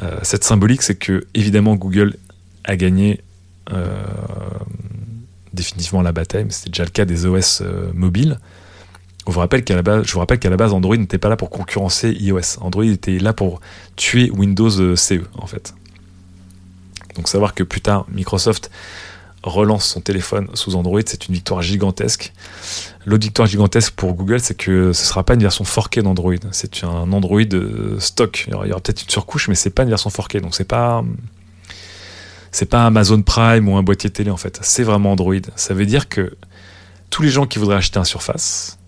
A: Euh, cette symbolique, c'est que évidemment Google a gagné euh, définitivement la bataille, mais c'était déjà le cas des OS euh, mobiles. Je vous rappelle qu'à la base, je vous rappelle qu'à la base, Android n'était pas là pour concurrencer iOS. Android était là pour tuer Windows CE en fait. Donc savoir que plus tard Microsoft relance son téléphone sous Android, c'est une victoire gigantesque. L'autre victoire gigantesque pour Google, c'est que ce ne sera pas une version forkée d'Android. C'est un Android euh, stock. Il y aura, peut-être une surcouche, mais c'est pas une version forkée. Donc c'est pas c'est pas Amazon Prime ou un boîtier télé en fait. C'est vraiment Android. Ça veut dire que tous les gens qui voudraient acheter un Surface,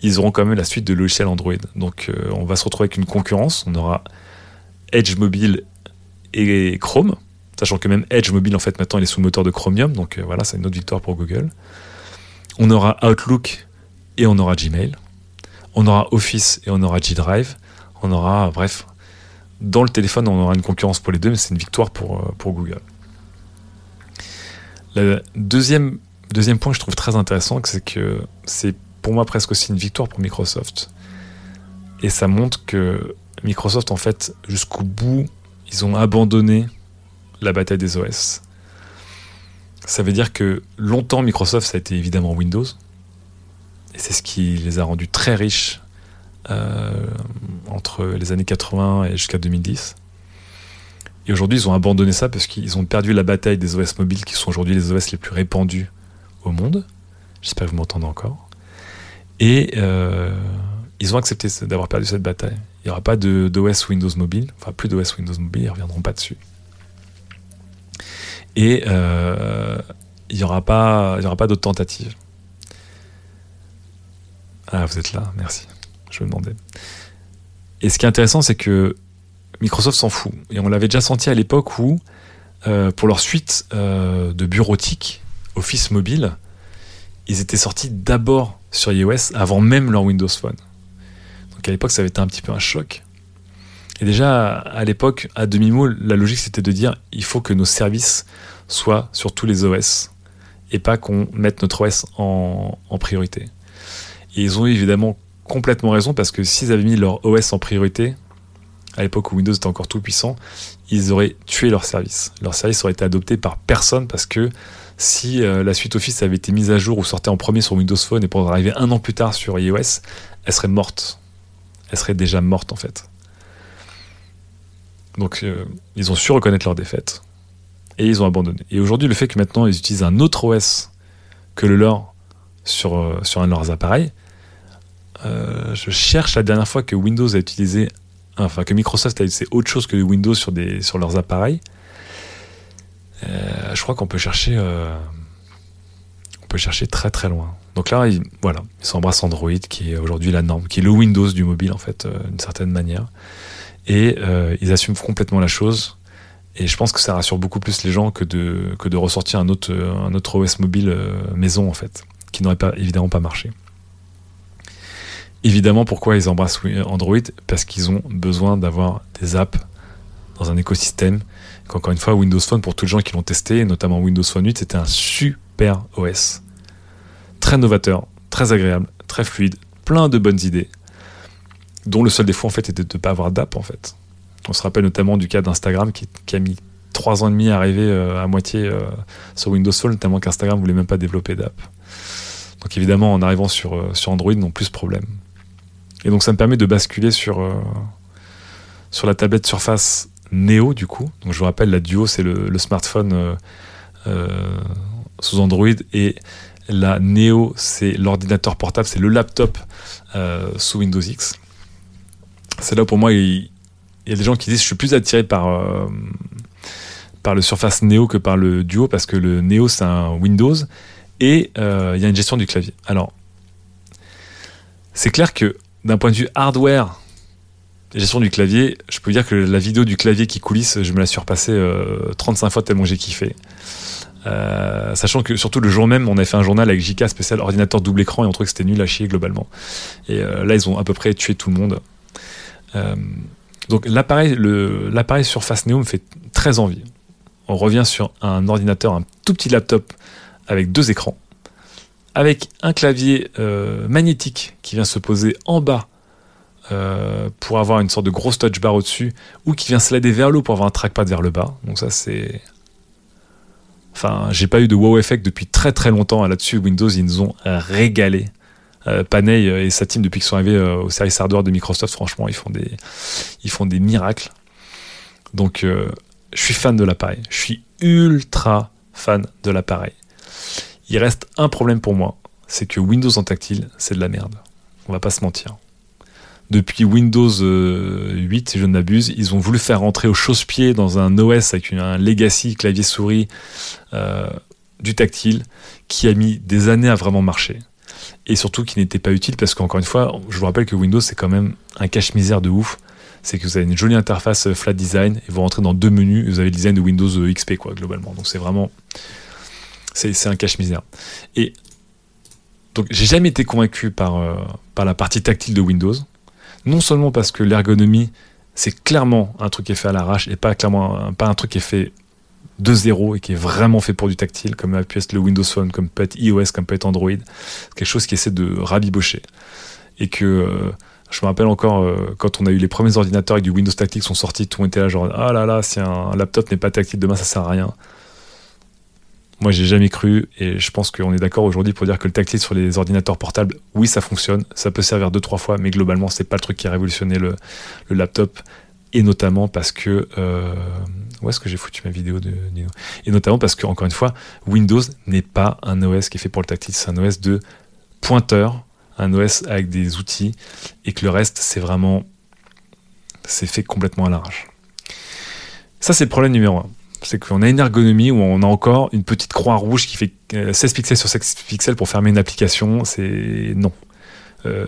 A: ils auront quand même la suite de logiciels Android. Donc euh, on va se retrouver avec une concurrence. On aura Edge Mobile et Chrome Sachant que même Edge mobile, en fait, maintenant, il est sous moteur de Chromium. Donc euh, voilà, c'est une autre victoire pour Google. On aura Outlook et on aura Gmail. On aura Office et on aura G-Drive. On aura, bref, dans le téléphone, on aura une concurrence pour les deux, mais c'est une victoire pour, euh, pour Google. Le deuxième, deuxième point que je trouve très intéressant, c'est que c'est pour moi presque aussi une victoire pour Microsoft. Et ça montre que Microsoft, en fait, jusqu'au bout, ils ont abandonné la bataille des OS. Ça veut dire que longtemps, Microsoft, ça a été évidemment Windows. Et c'est ce qui les a rendus très riches euh, entre les années 80 et jusqu'à 2010. Et aujourd'hui, ils ont abandonné ça parce qu'ils ont perdu la bataille des OS mobiles qui sont aujourd'hui les OS les plus répandus au monde. J'espère que vous m'entendez encore. Et euh, ils ont accepté d'avoir perdu cette bataille. Il n'y aura pas d'OS Windows mobile, enfin plus d'OS Windows mobile, ils ne reviendront pas dessus. Et euh, il n'y aura pas, d'autres tentatives. Ah, vous êtes là, merci. Je me demandais. Et ce qui est intéressant, c'est que Microsoft s'en fout. Et on l'avait déjà senti à l'époque où, euh, pour leur suite euh, de bureautique, Office Mobile, ils étaient sortis d'abord sur iOS avant même leur Windows Phone. Donc à l'époque, ça avait été un petit peu un choc. Et déjà, à l'époque, à demi-mot, la logique c'était de dire il faut que nos services soient sur tous les OS et pas qu'on mette notre OS en, priorité. Et ils ont évidemment complètement raison parce que s'ils avaient mis leur OS en priorité, à l'époque où Windows était encore tout puissant, ils auraient tué leur service. Leur service aurait été adopté par personne parce que si euh, la suite Office avait été mise à jour ou sortait en premier sur Windows Phone et pour arriver un an plus tard sur iOS, elle serait morte. Elle serait déjà morte en fait. Donc euh, ils ont su reconnaître leur défaite et ils ont abandonné. Et aujourd'hui, le fait que maintenant ils utilisent un autre OS que le leur sur, euh, sur un de leurs appareils, je cherche la dernière fois que Windows a utilisé enfin que Microsoft a utilisé autre chose que Windows sur, des, sur leurs appareils, euh, je crois qu'on peut chercher, euh, on peut chercher très très loin. Donc là, ils, voilà, ils s'embrassent Android, qui est aujourd'hui la norme, qui est le Windows du mobile en fait, euh, d'une certaine manière, et ils assument complètement la chose. Et je pense que ça rassure beaucoup plus les gens que de, ressortir un autre, autre OS mobile maison en fait, qui n'aurait évidemment pas marché. Évidemment, pourquoi ils embrassent Android? Parce qu'ils ont besoin d'avoir des apps dans un écosystème. Encore une fois, Windows Phone, pour tous les gens qui l'ont testé, notamment Windows Phone 8, c'était un super OS. Très novateur, très agréable, très fluide, plein de bonnes idées, dont le seul défaut en fait était de ne pas avoir d'app en fait. On se rappelle notamment du cas d'Instagram qui, a mis trois ans et demi à arriver euh, à moitié euh, sur Windows Phone, tellement qu'Instagram voulait même pas développer d'app. Donc évidemment, en arrivant sur, euh, sur Android, non plus problème. Et donc ça me permet de basculer sur, la tablette Surface Neo du coup. Je vous rappelle, la Duo c'est le, smartphone sous Android et la Neo c'est l'ordinateur portable, c'est le laptop sous Windows X. C'est là pour moi, il, y a des gens qui disent je suis plus attiré par, par le Surface Neo que par le Duo parce que le Neo c'est un Windows et il y a une gestion du clavier. Alors, c'est clair que d'un point de vue hardware, gestion du clavier, je peux dire que la vidéo du clavier qui coulisse, je me la suis repassée 35 euh, fois tellement j'ai kiffé. Euh, sachant que surtout le jour même, on a fait un journal avec JK spécial ordinateur double écran et on trouvait que c'était nul à chier globalement. Et euh, là, ils ont à peu près tué tout le monde. Donc l'appareil, Surface Neo me fait très envie. On revient sur un ordinateur, un tout petit laptop avec deux écrans avec un clavier euh, magnétique qui vient se poser en bas euh, pour avoir une sorte de grosse touch bar au-dessus, ou qui vient slider vers le haut pour avoir un trackpad vers le bas. Donc ça c'est... Enfin, j'ai pas eu de wow effect depuis très très longtemps là-dessus. Windows, ils nous ont régalé. Euh, Panay et sa team, depuis qu'ils sont arrivés au service hardware de Microsoft, franchement, ils font des, ils font des miracles. Donc, je suis fan de l'appareil. Je suis ultra fan de l'appareil. Il reste un problème pour moi, c'est que Windows en tactile, c'est de la merde. On va pas se mentir. Depuis Windows 8, euh, si je ne m'abuse, ils ont voulu faire rentrer au chausse-pied dans un OS avec un legacy clavier-souris euh, du tactile qui a mis des années à vraiment marcher. Et surtout qui n'était pas utile parce qu'encore une fois, je vous rappelle que Windows c'est quand même un cache-misère de ouf. C'est que vous avez une jolie interface euh, flat design et vous rentrez dans deux menus et vous avez le design de Windows XP quoi globalement. Donc c'est vraiment c'est un cache-misère. Et donc, j'ai jamais été convaincu par, euh, par la partie tactile de Windows. Non seulement parce que l'ergonomie, c'est clairement un truc qui est fait à l'arrache et pas clairement pas un truc qui est fait de zéro et qui est vraiment fait pour du tactile, comme pu être le Windows Phone, comme peut être iOS, comme peut être Android. Quelque chose qui essaie de rabibocher. Et que euh, Je me rappelle encore quand on a eu les premiers ordinateurs avec du Windows Tactile qui sont sortis, tout le monde était là genre ah là là, si un laptop n'est pas tactile demain, ça sert à rien. Moi, j'ai jamais cru, et je pense qu'on est d'accord aujourd'hui pour dire que le tactile sur les ordinateurs portables, oui, ça fonctionne, ça peut servir deux trois fois, mais globalement, c'est pas le truc qui a révolutionné le, laptop, et notamment parce que euh, où est-ce que j'ai foutu ma vidéo de Et notamment parce que encore une fois, Windows n'est pas un OS qui est fait pour le tactile, c'est un OS de pointeur, un OS avec des outils, et que le reste, c'est vraiment, c'est fait complètement à l'arrache. Ça, c'est le problème numéro un c'est qu'on a une ergonomie où on a encore une petite croix rouge qui fait 16 euh, pixels sur 16 pixels pour fermer une application, c'est non. Euh,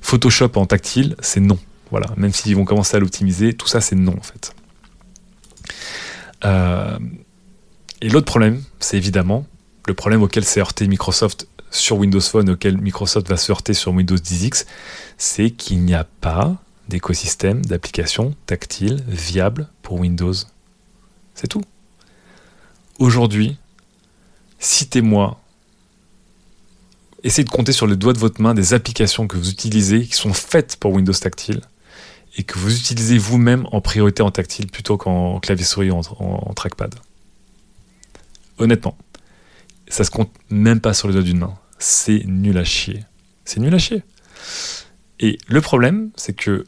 A: Photoshop en tactile, c'est non. Voilà, même s'ils vont commencer à l'optimiser, tout ça c'est non en fait. Euh, et l'autre problème, c'est évidemment le problème auquel s'est heurté Microsoft sur Windows Phone, auquel Microsoft va se heurter sur Windows 10X, c'est qu'il n'y a pas d'écosystème d'applications tactiles viable pour Windows c'est tout. Aujourd'hui, citez-moi, essayez de compter sur les doigts de votre main des applications que vous utilisez qui sont faites pour Windows Tactile et que vous utilisez vous-même en priorité en tactile plutôt qu'en clavier souris ou en, trackpad. Honnêtement, ça se compte même pas sur les doigts d'une main. C'est nul à chier. C'est nul à chier. Et le problème, c'est que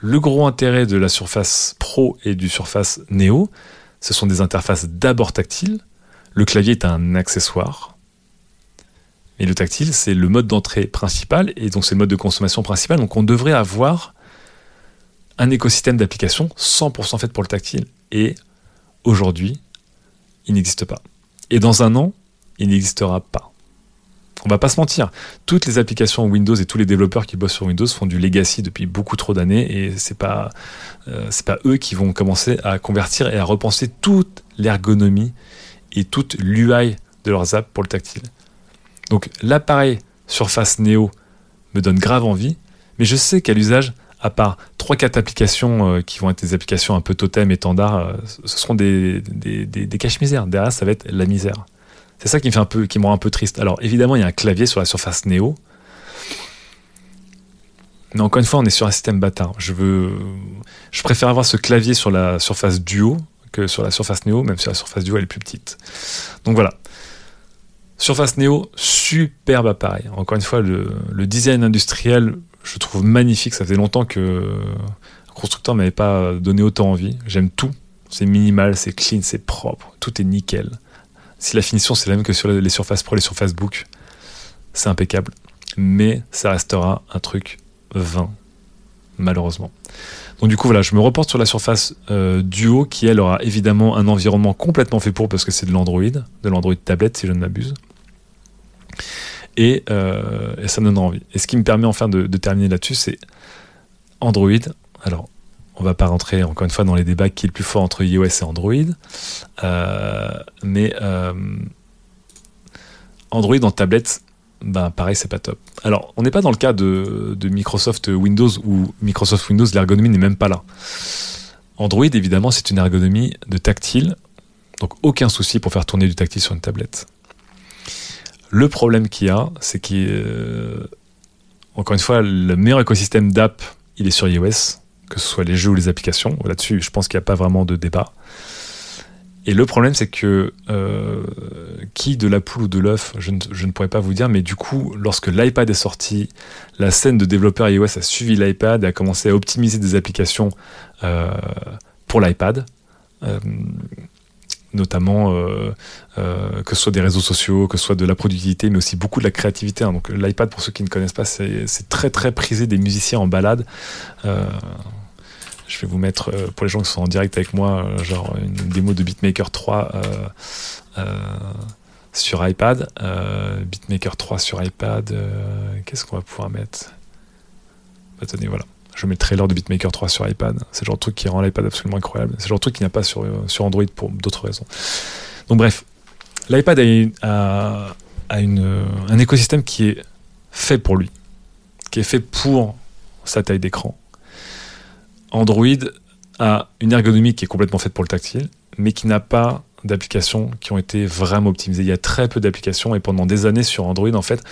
A: le gros intérêt de la Surface Pro et du Surface Neo, ce sont des interfaces d'abord tactiles. Le clavier est un accessoire. Mais le tactile, c'est le mode d'entrée principal et donc c'est le mode de consommation principal. Donc on devrait avoir un écosystème d'applications 100% fait pour le tactile. Et aujourd'hui, il n'existe pas. Et dans un an, il n'existera pas. On va pas se mentir, toutes les applications Windows et tous les développeurs qui bossent sur Windows font du legacy depuis beaucoup trop d'années et c'est pas euh, pas eux qui vont commencer à convertir et à repenser toute l'ergonomie et toute l'UI de leurs apps pour le tactile. Donc l'appareil Surface Neo me donne grave envie, mais je sais qu'à l'usage, à part 3-4 applications euh, qui vont être des applications un peu totem et standard, euh, ce seront des, des, caches-misères. Derrière, ça va être la misère. C'est ça qui me rend un peu triste. Alors évidemment, il y a un clavier sur la surface Neo. Mais encore une fois, on est sur un système bâtard. Je veux, je préfère avoir ce clavier sur la surface Duo que sur la surface Neo, même si la surface Duo elle est plus petite. Donc voilà. Surface Neo, superbe appareil. Encore une fois, le, design industriel, je trouve magnifique. Ça faisait longtemps que le constructeur m'avait pas donné autant envie. J'aime tout. C'est minimal, c'est clean, c'est propre. Tout est nickel. Si la finition c'est la même que sur les surfaces pro, les surfaces book, c'est impeccable. Mais ça restera un truc vain, malheureusement. Donc du coup voilà, je me reporte sur la surface euh, Duo qui elle aura évidemment un environnement complètement fait pour parce que c'est de l'Android, de l'Android tablette si je ne m'abuse. Et, euh, ça me donne envie. Et ce qui me permet enfin de, de terminer là-dessus, c'est Android. Alors on va pas rentrer encore une fois dans les débats qui est le plus fort entre iOS et Android, euh, mais euh, Android en tablette, ben pareil, c'est pas top. Alors, on n'est pas dans le cas de, Microsoft Windows où Microsoft Windows, l'ergonomie n'est même pas là. Android, évidemment, c'est une ergonomie de tactile, donc aucun souci pour faire tourner du tactile sur une tablette. Le problème qu'il y a, c'est qu'encore euh, encore une fois, le meilleur écosystème d'app, il est sur iOS que ce soit les jeux ou les applications. Là-dessus, je pense qu'il n'y a pas vraiment de débat. Et le problème, c'est que euh, qui de la poule ou de l'œuf, je, ne, pourrais pas vous dire, mais du coup, lorsque l'iPad est sorti, la scène de développeurs iOS a suivi l'iPad et a commencé à optimiser des applications euh, pour l'iPad. Notamment que ce soit des réseaux sociaux, que ce soit de la productivité, mais aussi beaucoup de la créativité. Hein. Donc l'iPad, pour ceux qui ne connaissent pas, c'est très très prisé des musiciens en balade. Je vais vous mettre, euh, pour les gens qui sont en direct avec moi, euh, genre une démo de Beatmaker 3 euh, sur iPad. Beatmaker 3 sur iPad, qu'est-ce qu'on va pouvoir mettre? Bah, voilà. Je mets le trailer de Beatmaker 3 sur iPad. C'est le genre de truc qui rend l'iPad absolument incroyable. C'est le genre de truc qu'il n'y a pas sur, sur Android pour d'autres raisons. Donc bref, l'iPad a, a, une, un écosystème qui est fait pour lui, qui est fait pour sa taille d'écran, Android a une ergonomie qui est complètement faite pour le tactile, mais qui n'a pas d'applications qui ont été vraiment optimisées. Il y a très peu d'applications et pendant des années sur Android, en fait,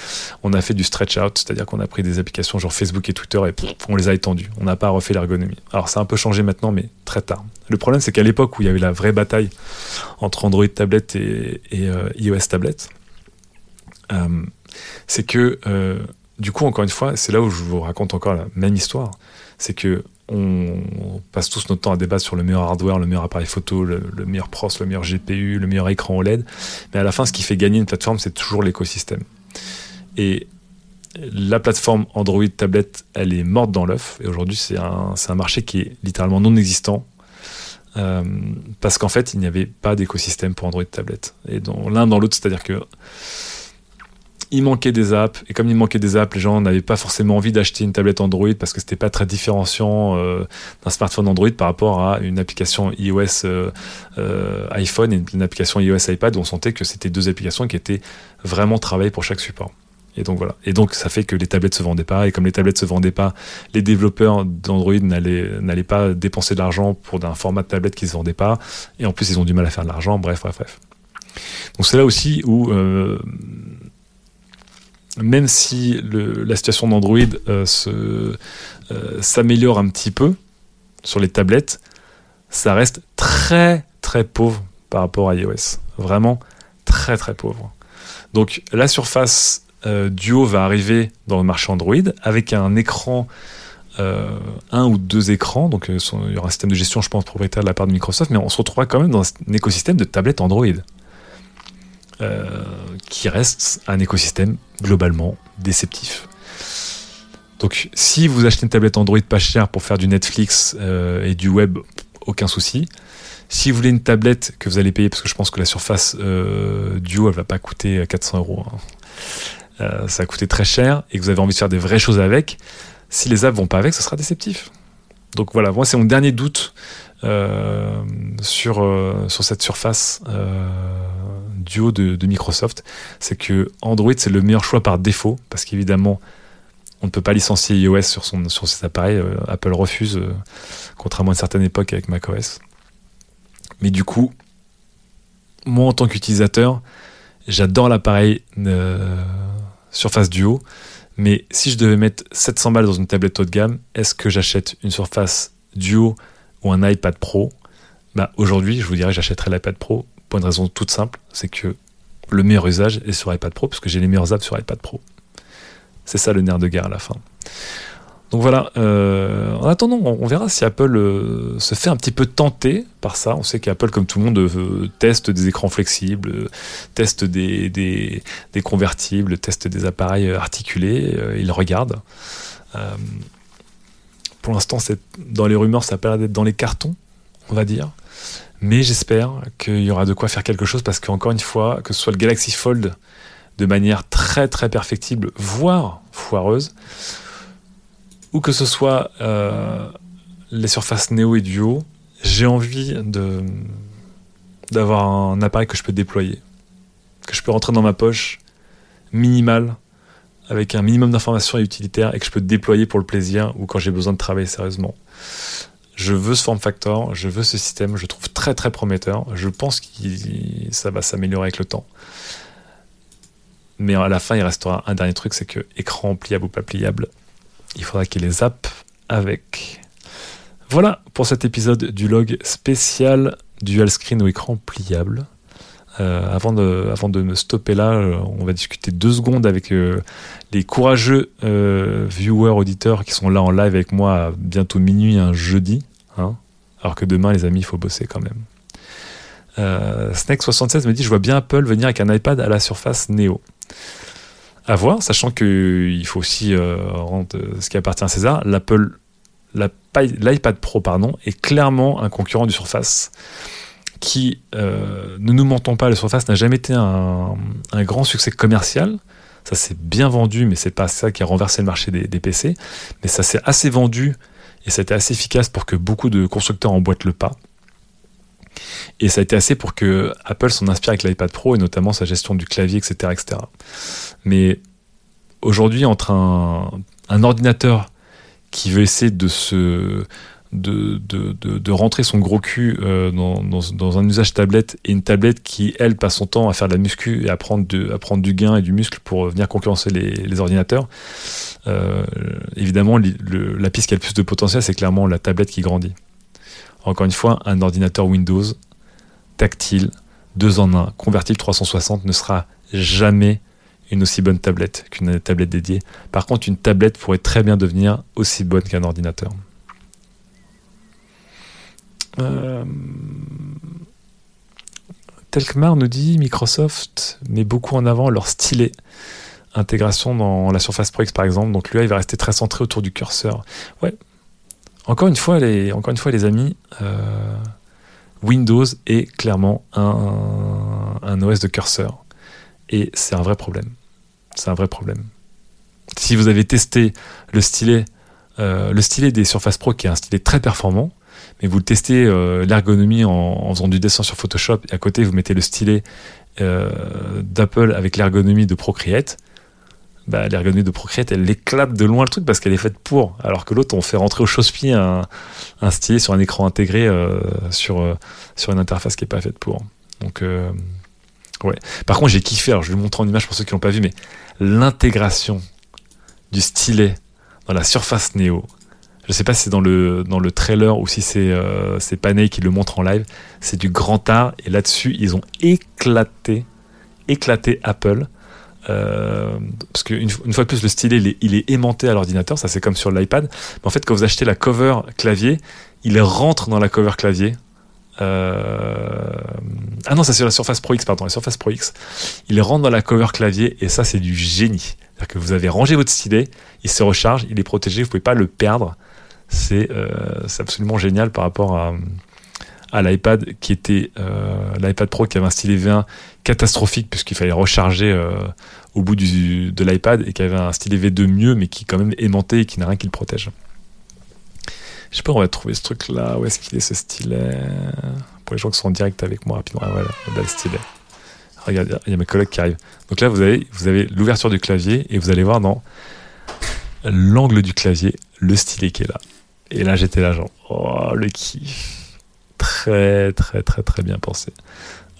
A: on a fait du stretch out, c'est-à-dire qu'on a pris des applications genre Facebook et Twitter et on les a étendues. On n'a pas refait l'ergonomie. Alors ça a un peu changé maintenant, mais très tard. Le problème, c'est qu'à l'époque où il y avait la vraie bataille entre Android tablette et, euh, iOS tablette, euh, c'est que du coup, encore une fois, c'est là où je vous raconte encore la même histoire. C'est que on passe tous notre temps à débattre sur le meilleur hardware, le meilleur appareil photo, le, meilleur pros, le meilleur GPU, le meilleur écran OLED. Mais à la fin, ce qui fait gagner une plateforme, c'est toujours l'écosystème. Et la plateforme Android tablette, elle est morte dans l'œuf. Et aujourd'hui, c'est un, marché qui est littéralement non existant. Euh, parce qu'en fait, il n'y avait pas d'écosystème pour Android tablette. Et l'un dans l'autre, c'est-à-dire que il manquait des apps. Et comme il manquait des apps, les gens n'avaient pas forcément envie d'acheter une tablette Android parce que c'était pas très différenciant euh, d'un smartphone Android par rapport à une application iOS euh, euh, iPhone et une application iOS iPad où on sentait que c'était deux applications qui étaient vraiment travaillées pour chaque support. Et donc voilà. Et donc ça fait que les tablettes se vendaient pas. Et comme les tablettes se vendaient pas, les développeurs d'Android n'allaient pas dépenser de l'argent pour un format de tablette qui se vendait pas. Et en plus ils ont du mal à faire de l'argent. Bref, bref, bref. Donc c'est là aussi où même si la situation d'Android euh, euh, s'améliore un petit peu sur les tablettes, ça reste très très pauvre par rapport à iOS. Vraiment très très pauvre. Donc la surface euh, Duo va arriver dans le marché Android avec un écran, un ou deux écrans. Donc il y aura un système de gestion, je pense, propriétaire de la part de Microsoft, mais on se retrouvera quand même dans un écosystème de tablettes Android. Qui reste un écosystème globalement déceptif. Donc si vous achetez une tablette Android pas chère pour faire du Netflix euh, et du web, aucun souci. Si vous voulez une tablette que vous allez payer, parce que je pense que la surface euh, Duo, elle va pas coûter 400 euros. Hein. Euh, ça va coûter très cher et que vous avez envie de faire des vraies choses avec, si les apps vont pas avec, ce sera déceptif. Donc voilà, moi c'est mon dernier doute sur, sur cette surface duo de, Microsoft, c'est que Android c'est le meilleur choix par défaut, parce qu'évidemment on ne peut pas licencier iOS sur, son, sur ses appareils, euh, Apple refuse, euh, contrairement à une certaine époque avec macOS. Mais du coup, moi en tant qu'utilisateur, j'adore l'appareil euh, Surface Duo, mais si je devais mettre 700 balles dans une tablette haut de gamme, est-ce que j'achète une Surface Duo ou un iPad Pro? Bah, Aujourd'hui, je vous dirais j'achèterais l'iPad Pro pour une raison toute simple, c'est que le meilleur usage est sur iPad Pro, parce que j'ai les meilleures apps sur iPad Pro. C'est ça le nerf de guerre à la fin. Donc voilà, euh, en attendant, on, verra si Apple euh, se fait un petit peu tenter par ça. On sait qu'Apple, comme tout le monde, euh, teste des écrans flexibles, teste des, convertibles, teste des appareils articulés, il regarde. pour l'instant, dans les rumeurs, ça a l'air d'être dans les cartons, on va dire. Mais j'espère qu'il y aura de quoi faire quelque chose parce qu'encore une fois, que ce soit le Galaxy Fold de manière très très perfectible, voire foireuse, ou que ce soit euh, les surfaces Neo et Duo, j'ai envie d'avoir un appareil que je peux déployer, que je peux rentrer dans ma poche minimal, avec un minimum d'informations et utilitaires, et que je peux déployer pour le plaisir ou quand j'ai besoin de travailler sérieusement je veux ce form factor, je veux ce système, je trouve très très prometteur. Je pense que ça va s'améliorer avec le temps. Mais à la fin, il restera un dernier truc, c'est que écran pliable ou pas pliable, il faudra qu'il les apps avec. Voilà pour cet épisode du log spécial dual screen ou écran pliable. Euh, avant, de, me stopper là, euh, on va discuter deux secondes avec euh, les courageux viewers, auditeurs qui sont là en live avec moi bientôt minuit un jeudi. Hein. alors que demain, les amis, il faut bosser quand même. Snake76 me dit Je vois bien Apple venir avec un iPad à la surface Neo. À voir, sachant qu'il faut aussi rendre ce qui appartient à César. L'iPad Pro pardon, est clairement un concurrent du Surface qui, euh, ne nous mentons pas, le Surface n'a jamais été un, grand succès commercial. Ça s'est bien vendu, mais c'est pas ça qui a renversé le marché des, PC. Mais ça s'est assez vendu et ça a été assez efficace pour que beaucoup de constructeurs emboîtent le pas. Et ça a été assez pour que Apple s'en inspire avec l'iPad Pro et notamment sa gestion du clavier, etc. etc. Mais aujourd'hui, entre un, un ordinateur qui veut essayer de se de, de, de, rentrer son gros cul euh, dans, un usage tablette et une tablette qui, elle, passe son temps à faire de la muscu et à prendre, de, à prendre du gain et du muscle pour venir concurrencer les, ordinateurs. Euh, évidemment, la piste qui a le plus de potentiel, c'est clairement la tablette qui grandit. Encore une fois, un ordinateur Windows tactile, deux en un, convertible 360 ne sera jamais une aussi bonne tablette qu'une tablette dédiée. Par contre, une tablette pourrait très bien devenir aussi bonne qu'un ordinateur. Euh, Telkmar nous dit Microsoft met beaucoup en avant leur stylet intégration dans la Surface Pro X par exemple. Donc lui, va rester très centré autour du curseur. Ouais. Encore une fois, les, encore une fois, les amis, euh, Windows est clairement un, un OS de curseur. Et c'est un vrai problème. C'est un vrai problème. Si vous avez testé le euh, le stylet des Surface Pro, qui est un stylet très performant, mais vous testez euh, l'ergonomie en, faisant du dessin sur Photoshop, et à côté vous mettez le stylet euh, d'Apple avec l'ergonomie de Procreate, bah, l'ergonomie de Procreate, elle éclate de loin le truc parce qu'elle est faite pour. Alors que l'autre, on fait rentrer au chausse-pied un, stylet sur un écran intégré sur, sur une interface qui n'est pas faite pour. Donc, ouais. Par contre, j'ai kiffé, alors je vais vous montrer en image pour ceux qui l'ont pas vu, mais l'intégration du stylet dans la surface Neo, je sais pas si c'est dans le, dans le trailer ou si c'est euh, Panay qui le montre en live. C'est du grand art. Et là-dessus, ils ont éclaté, éclaté Apple. Euh, parce qu'une une fois de plus, le stylet, il est, aimanté à l'ordinateur. Ça, c'est comme sur l'iPad. Mais en fait, quand vous achetez la cover clavier, il rentre dans la cover clavier. Euh, ah non, ça c'est la Surface Pro X, pardon, la Surface Pro X. Il rentre dans la cover clavier et ça c'est du génie. Que vous avez rangé votre stylet, il se recharge, il est protégé, vous pouvez pas le perdre. Euh, c'est absolument génial par rapport à, l'iPad qui était euh, l'iPad Pro qui avait un stylet V1 catastrophique puisqu'il fallait recharger euh, au bout de l'iPad et qui avait un stylet V2 mieux mais qui quand même aimanté et qui n'a rien qui le protège. Je sais pas, on va trouver ce truc là. Où est-ce qu'il est ce stylet Pour les gens qui sont en direct avec moi rapidement. Ah, voilà, le stylet. Regarde, il y a mes collègues qui arrivent. Donc là, vous avez, vous avez l'ouverture du clavier et vous allez voir dans l'angle du clavier le stylet qui est là. Et là, j'étais là, genre, oh, le kiff. Très, très, très, très bien pensé.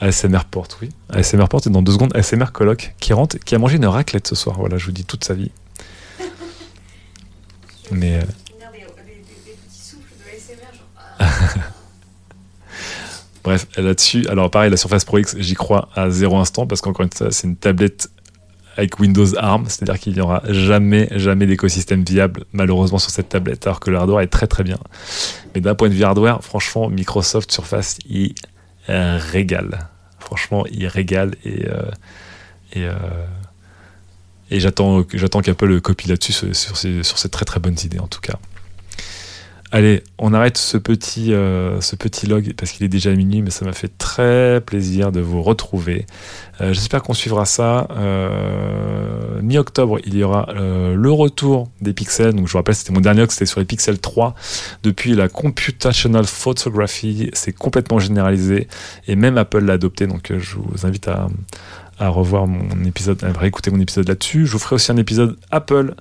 A: ASMR Porte, oui. ASMR Porte, et dans deux secondes, ASMR Coloc, qui rentre, qui a mangé une raclette ce soir. Voilà, je vous dis toute sa vie. [LAUGHS] Mais. Euh, [LAUGHS] Bref, là-dessus, alors pareil, la Surface Pro X, j'y crois à zéro instant parce qu'encore une fois, c'est une tablette avec Windows ARM, c'est-à-dire qu'il n'y aura jamais, jamais d'écosystème viable, malheureusement, sur cette tablette, alors que le hardware est très très bien. Mais d'un point de vue hardware, franchement, Microsoft Surface, il régale. Franchement, il régale et, euh, et, euh, et j'attends, qu'Apple copie là-dessus sur, sur, sur ces très très bonnes idées en tout cas. Allez, on arrête ce petit, euh, ce petit log parce qu'il est déjà minuit, mais ça m'a fait très plaisir de vous retrouver. Euh, j'espère qu'on suivra ça. Euh, mi-octobre, il y aura le retour des pixels. Donc, je vous rappelle, c'était mon dernier log, c'était sur les pixels 3. Depuis la computational photography, c'est complètement généralisé et même Apple l'a adopté. Donc, je vous invite à, à revoir mon épisode, à réécouter mon épisode là-dessus. Je vous ferai aussi un épisode Apple,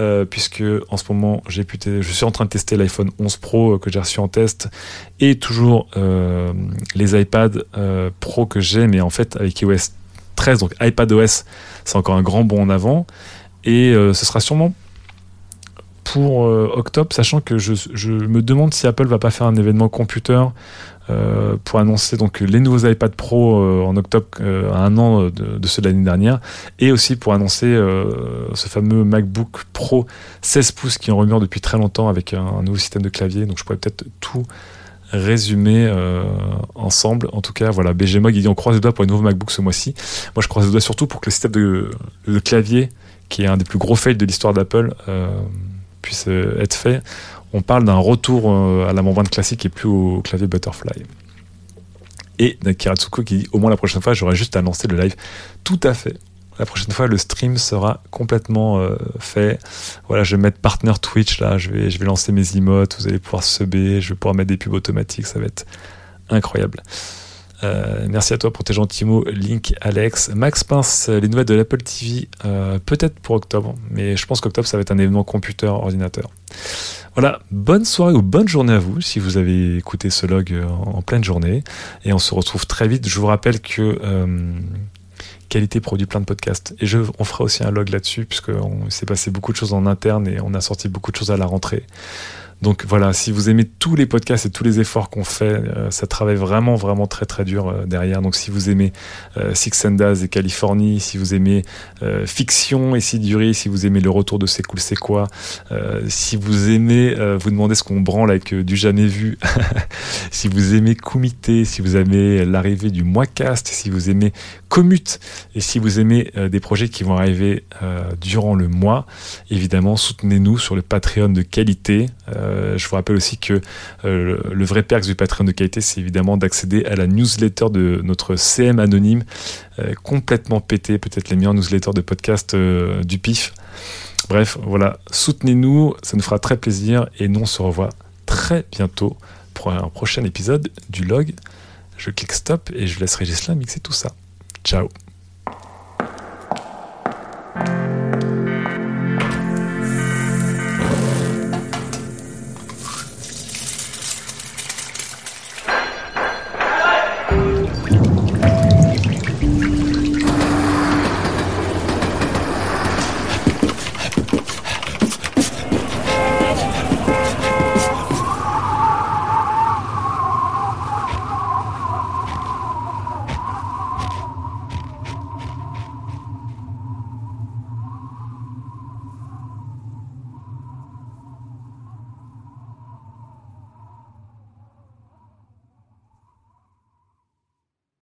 A: euh, puisque en ce moment, j'ai pu je suis en train de tester l'iPhone 11 Pro euh, que j'ai reçu en test, et toujours euh, les iPad Pro que j'ai, mais en fait avec iOS 13, donc iPadOS, c'est encore un grand bond en avant, et ce sera sûrement pour octobre, sachant que je, je, me demande si Apple va pas faire un événement computer euh, pour annoncer donc les nouveaux iPad Pro euh, en octobre, euh, à un an de, ceux de l'année dernière, et aussi pour annoncer ce fameux MacBook Pro 16 pouces qui est en rumeur depuis très longtemps avec un, nouveau système de clavier. Donc je pourrais peut-être tout résumer ensemble. En tout cas, voilà, BGMog, dit on croise les doigts pour un nouveau MacBook ce mois-ci. Moi, je croise les doigts surtout pour que le système de, de clavier, qui est un des plus gros fails de l'histoire d'Apple, puisse être fait on parle d'un retour euh, à la membrane classique et plus au clavier Butterfly. Et Kiratsuko qui dit au moins la prochaine fois, j'aurai juste à lancer le live. Tout à fait. La prochaine fois, le stream sera complètement euh, fait. Voilà, je vais mettre partner Twitch là, je vais, lancer mes emotes, vous allez pouvoir subber, je vais pouvoir mettre des pubs automatiques, ça va être incroyable. Euh, merci à toi pour tes gentils mots, Link, Alex. Max Pince, les nouvelles de l'Apple TV, peut-être pour octobre, mais je pense qu'octobre ça va être un événement computer, ordinateur. Voilà, bonne soirée ou bonne journée à vous si vous avez écouté ce log en, pleine journée. Et on se retrouve très vite. Je vous rappelle que Qualité produit plein de podcasts. Et on fera aussi un log là-dessus, puisqu'on s'est passé beaucoup de choses en interne et on a sorti beaucoup de choses à la rentrée. Donc voilà, si vous aimez tous les podcasts et tous les efforts qu'on fait, euh, ça travaille vraiment, vraiment très, très dur euh, derrière. Donc si vous aimez euh, Six and et Californie, si vous aimez Fiction et Siduri, si vous aimez Le Retour de C'est cool, c'est quoi, si vous aimez vous demandez ce qu'on branle avec du jamais vu, [LAUGHS] si vous aimez Kumite, si vous aimez l'arrivée du Moicast, si vous aimez Commute et si vous aimez des projets qui vont arriver durant le mois, évidemment, soutenez-nous sur le Patreon de qualité. Je vous rappelle aussi que euh, le vrai perks du Patreon de qualité, c'est évidemment d'accéder à la newsletter de notre CM anonyme, euh, complètement pété, peut-être les meilleurs newsletters de podcast du PIF. Bref, voilà, soutenez-nous, ça nous fera très plaisir et nous on se revoit très bientôt pour un prochain épisode du log. Je clique stop et je laisserai Gislain mixer tout ça. Ciao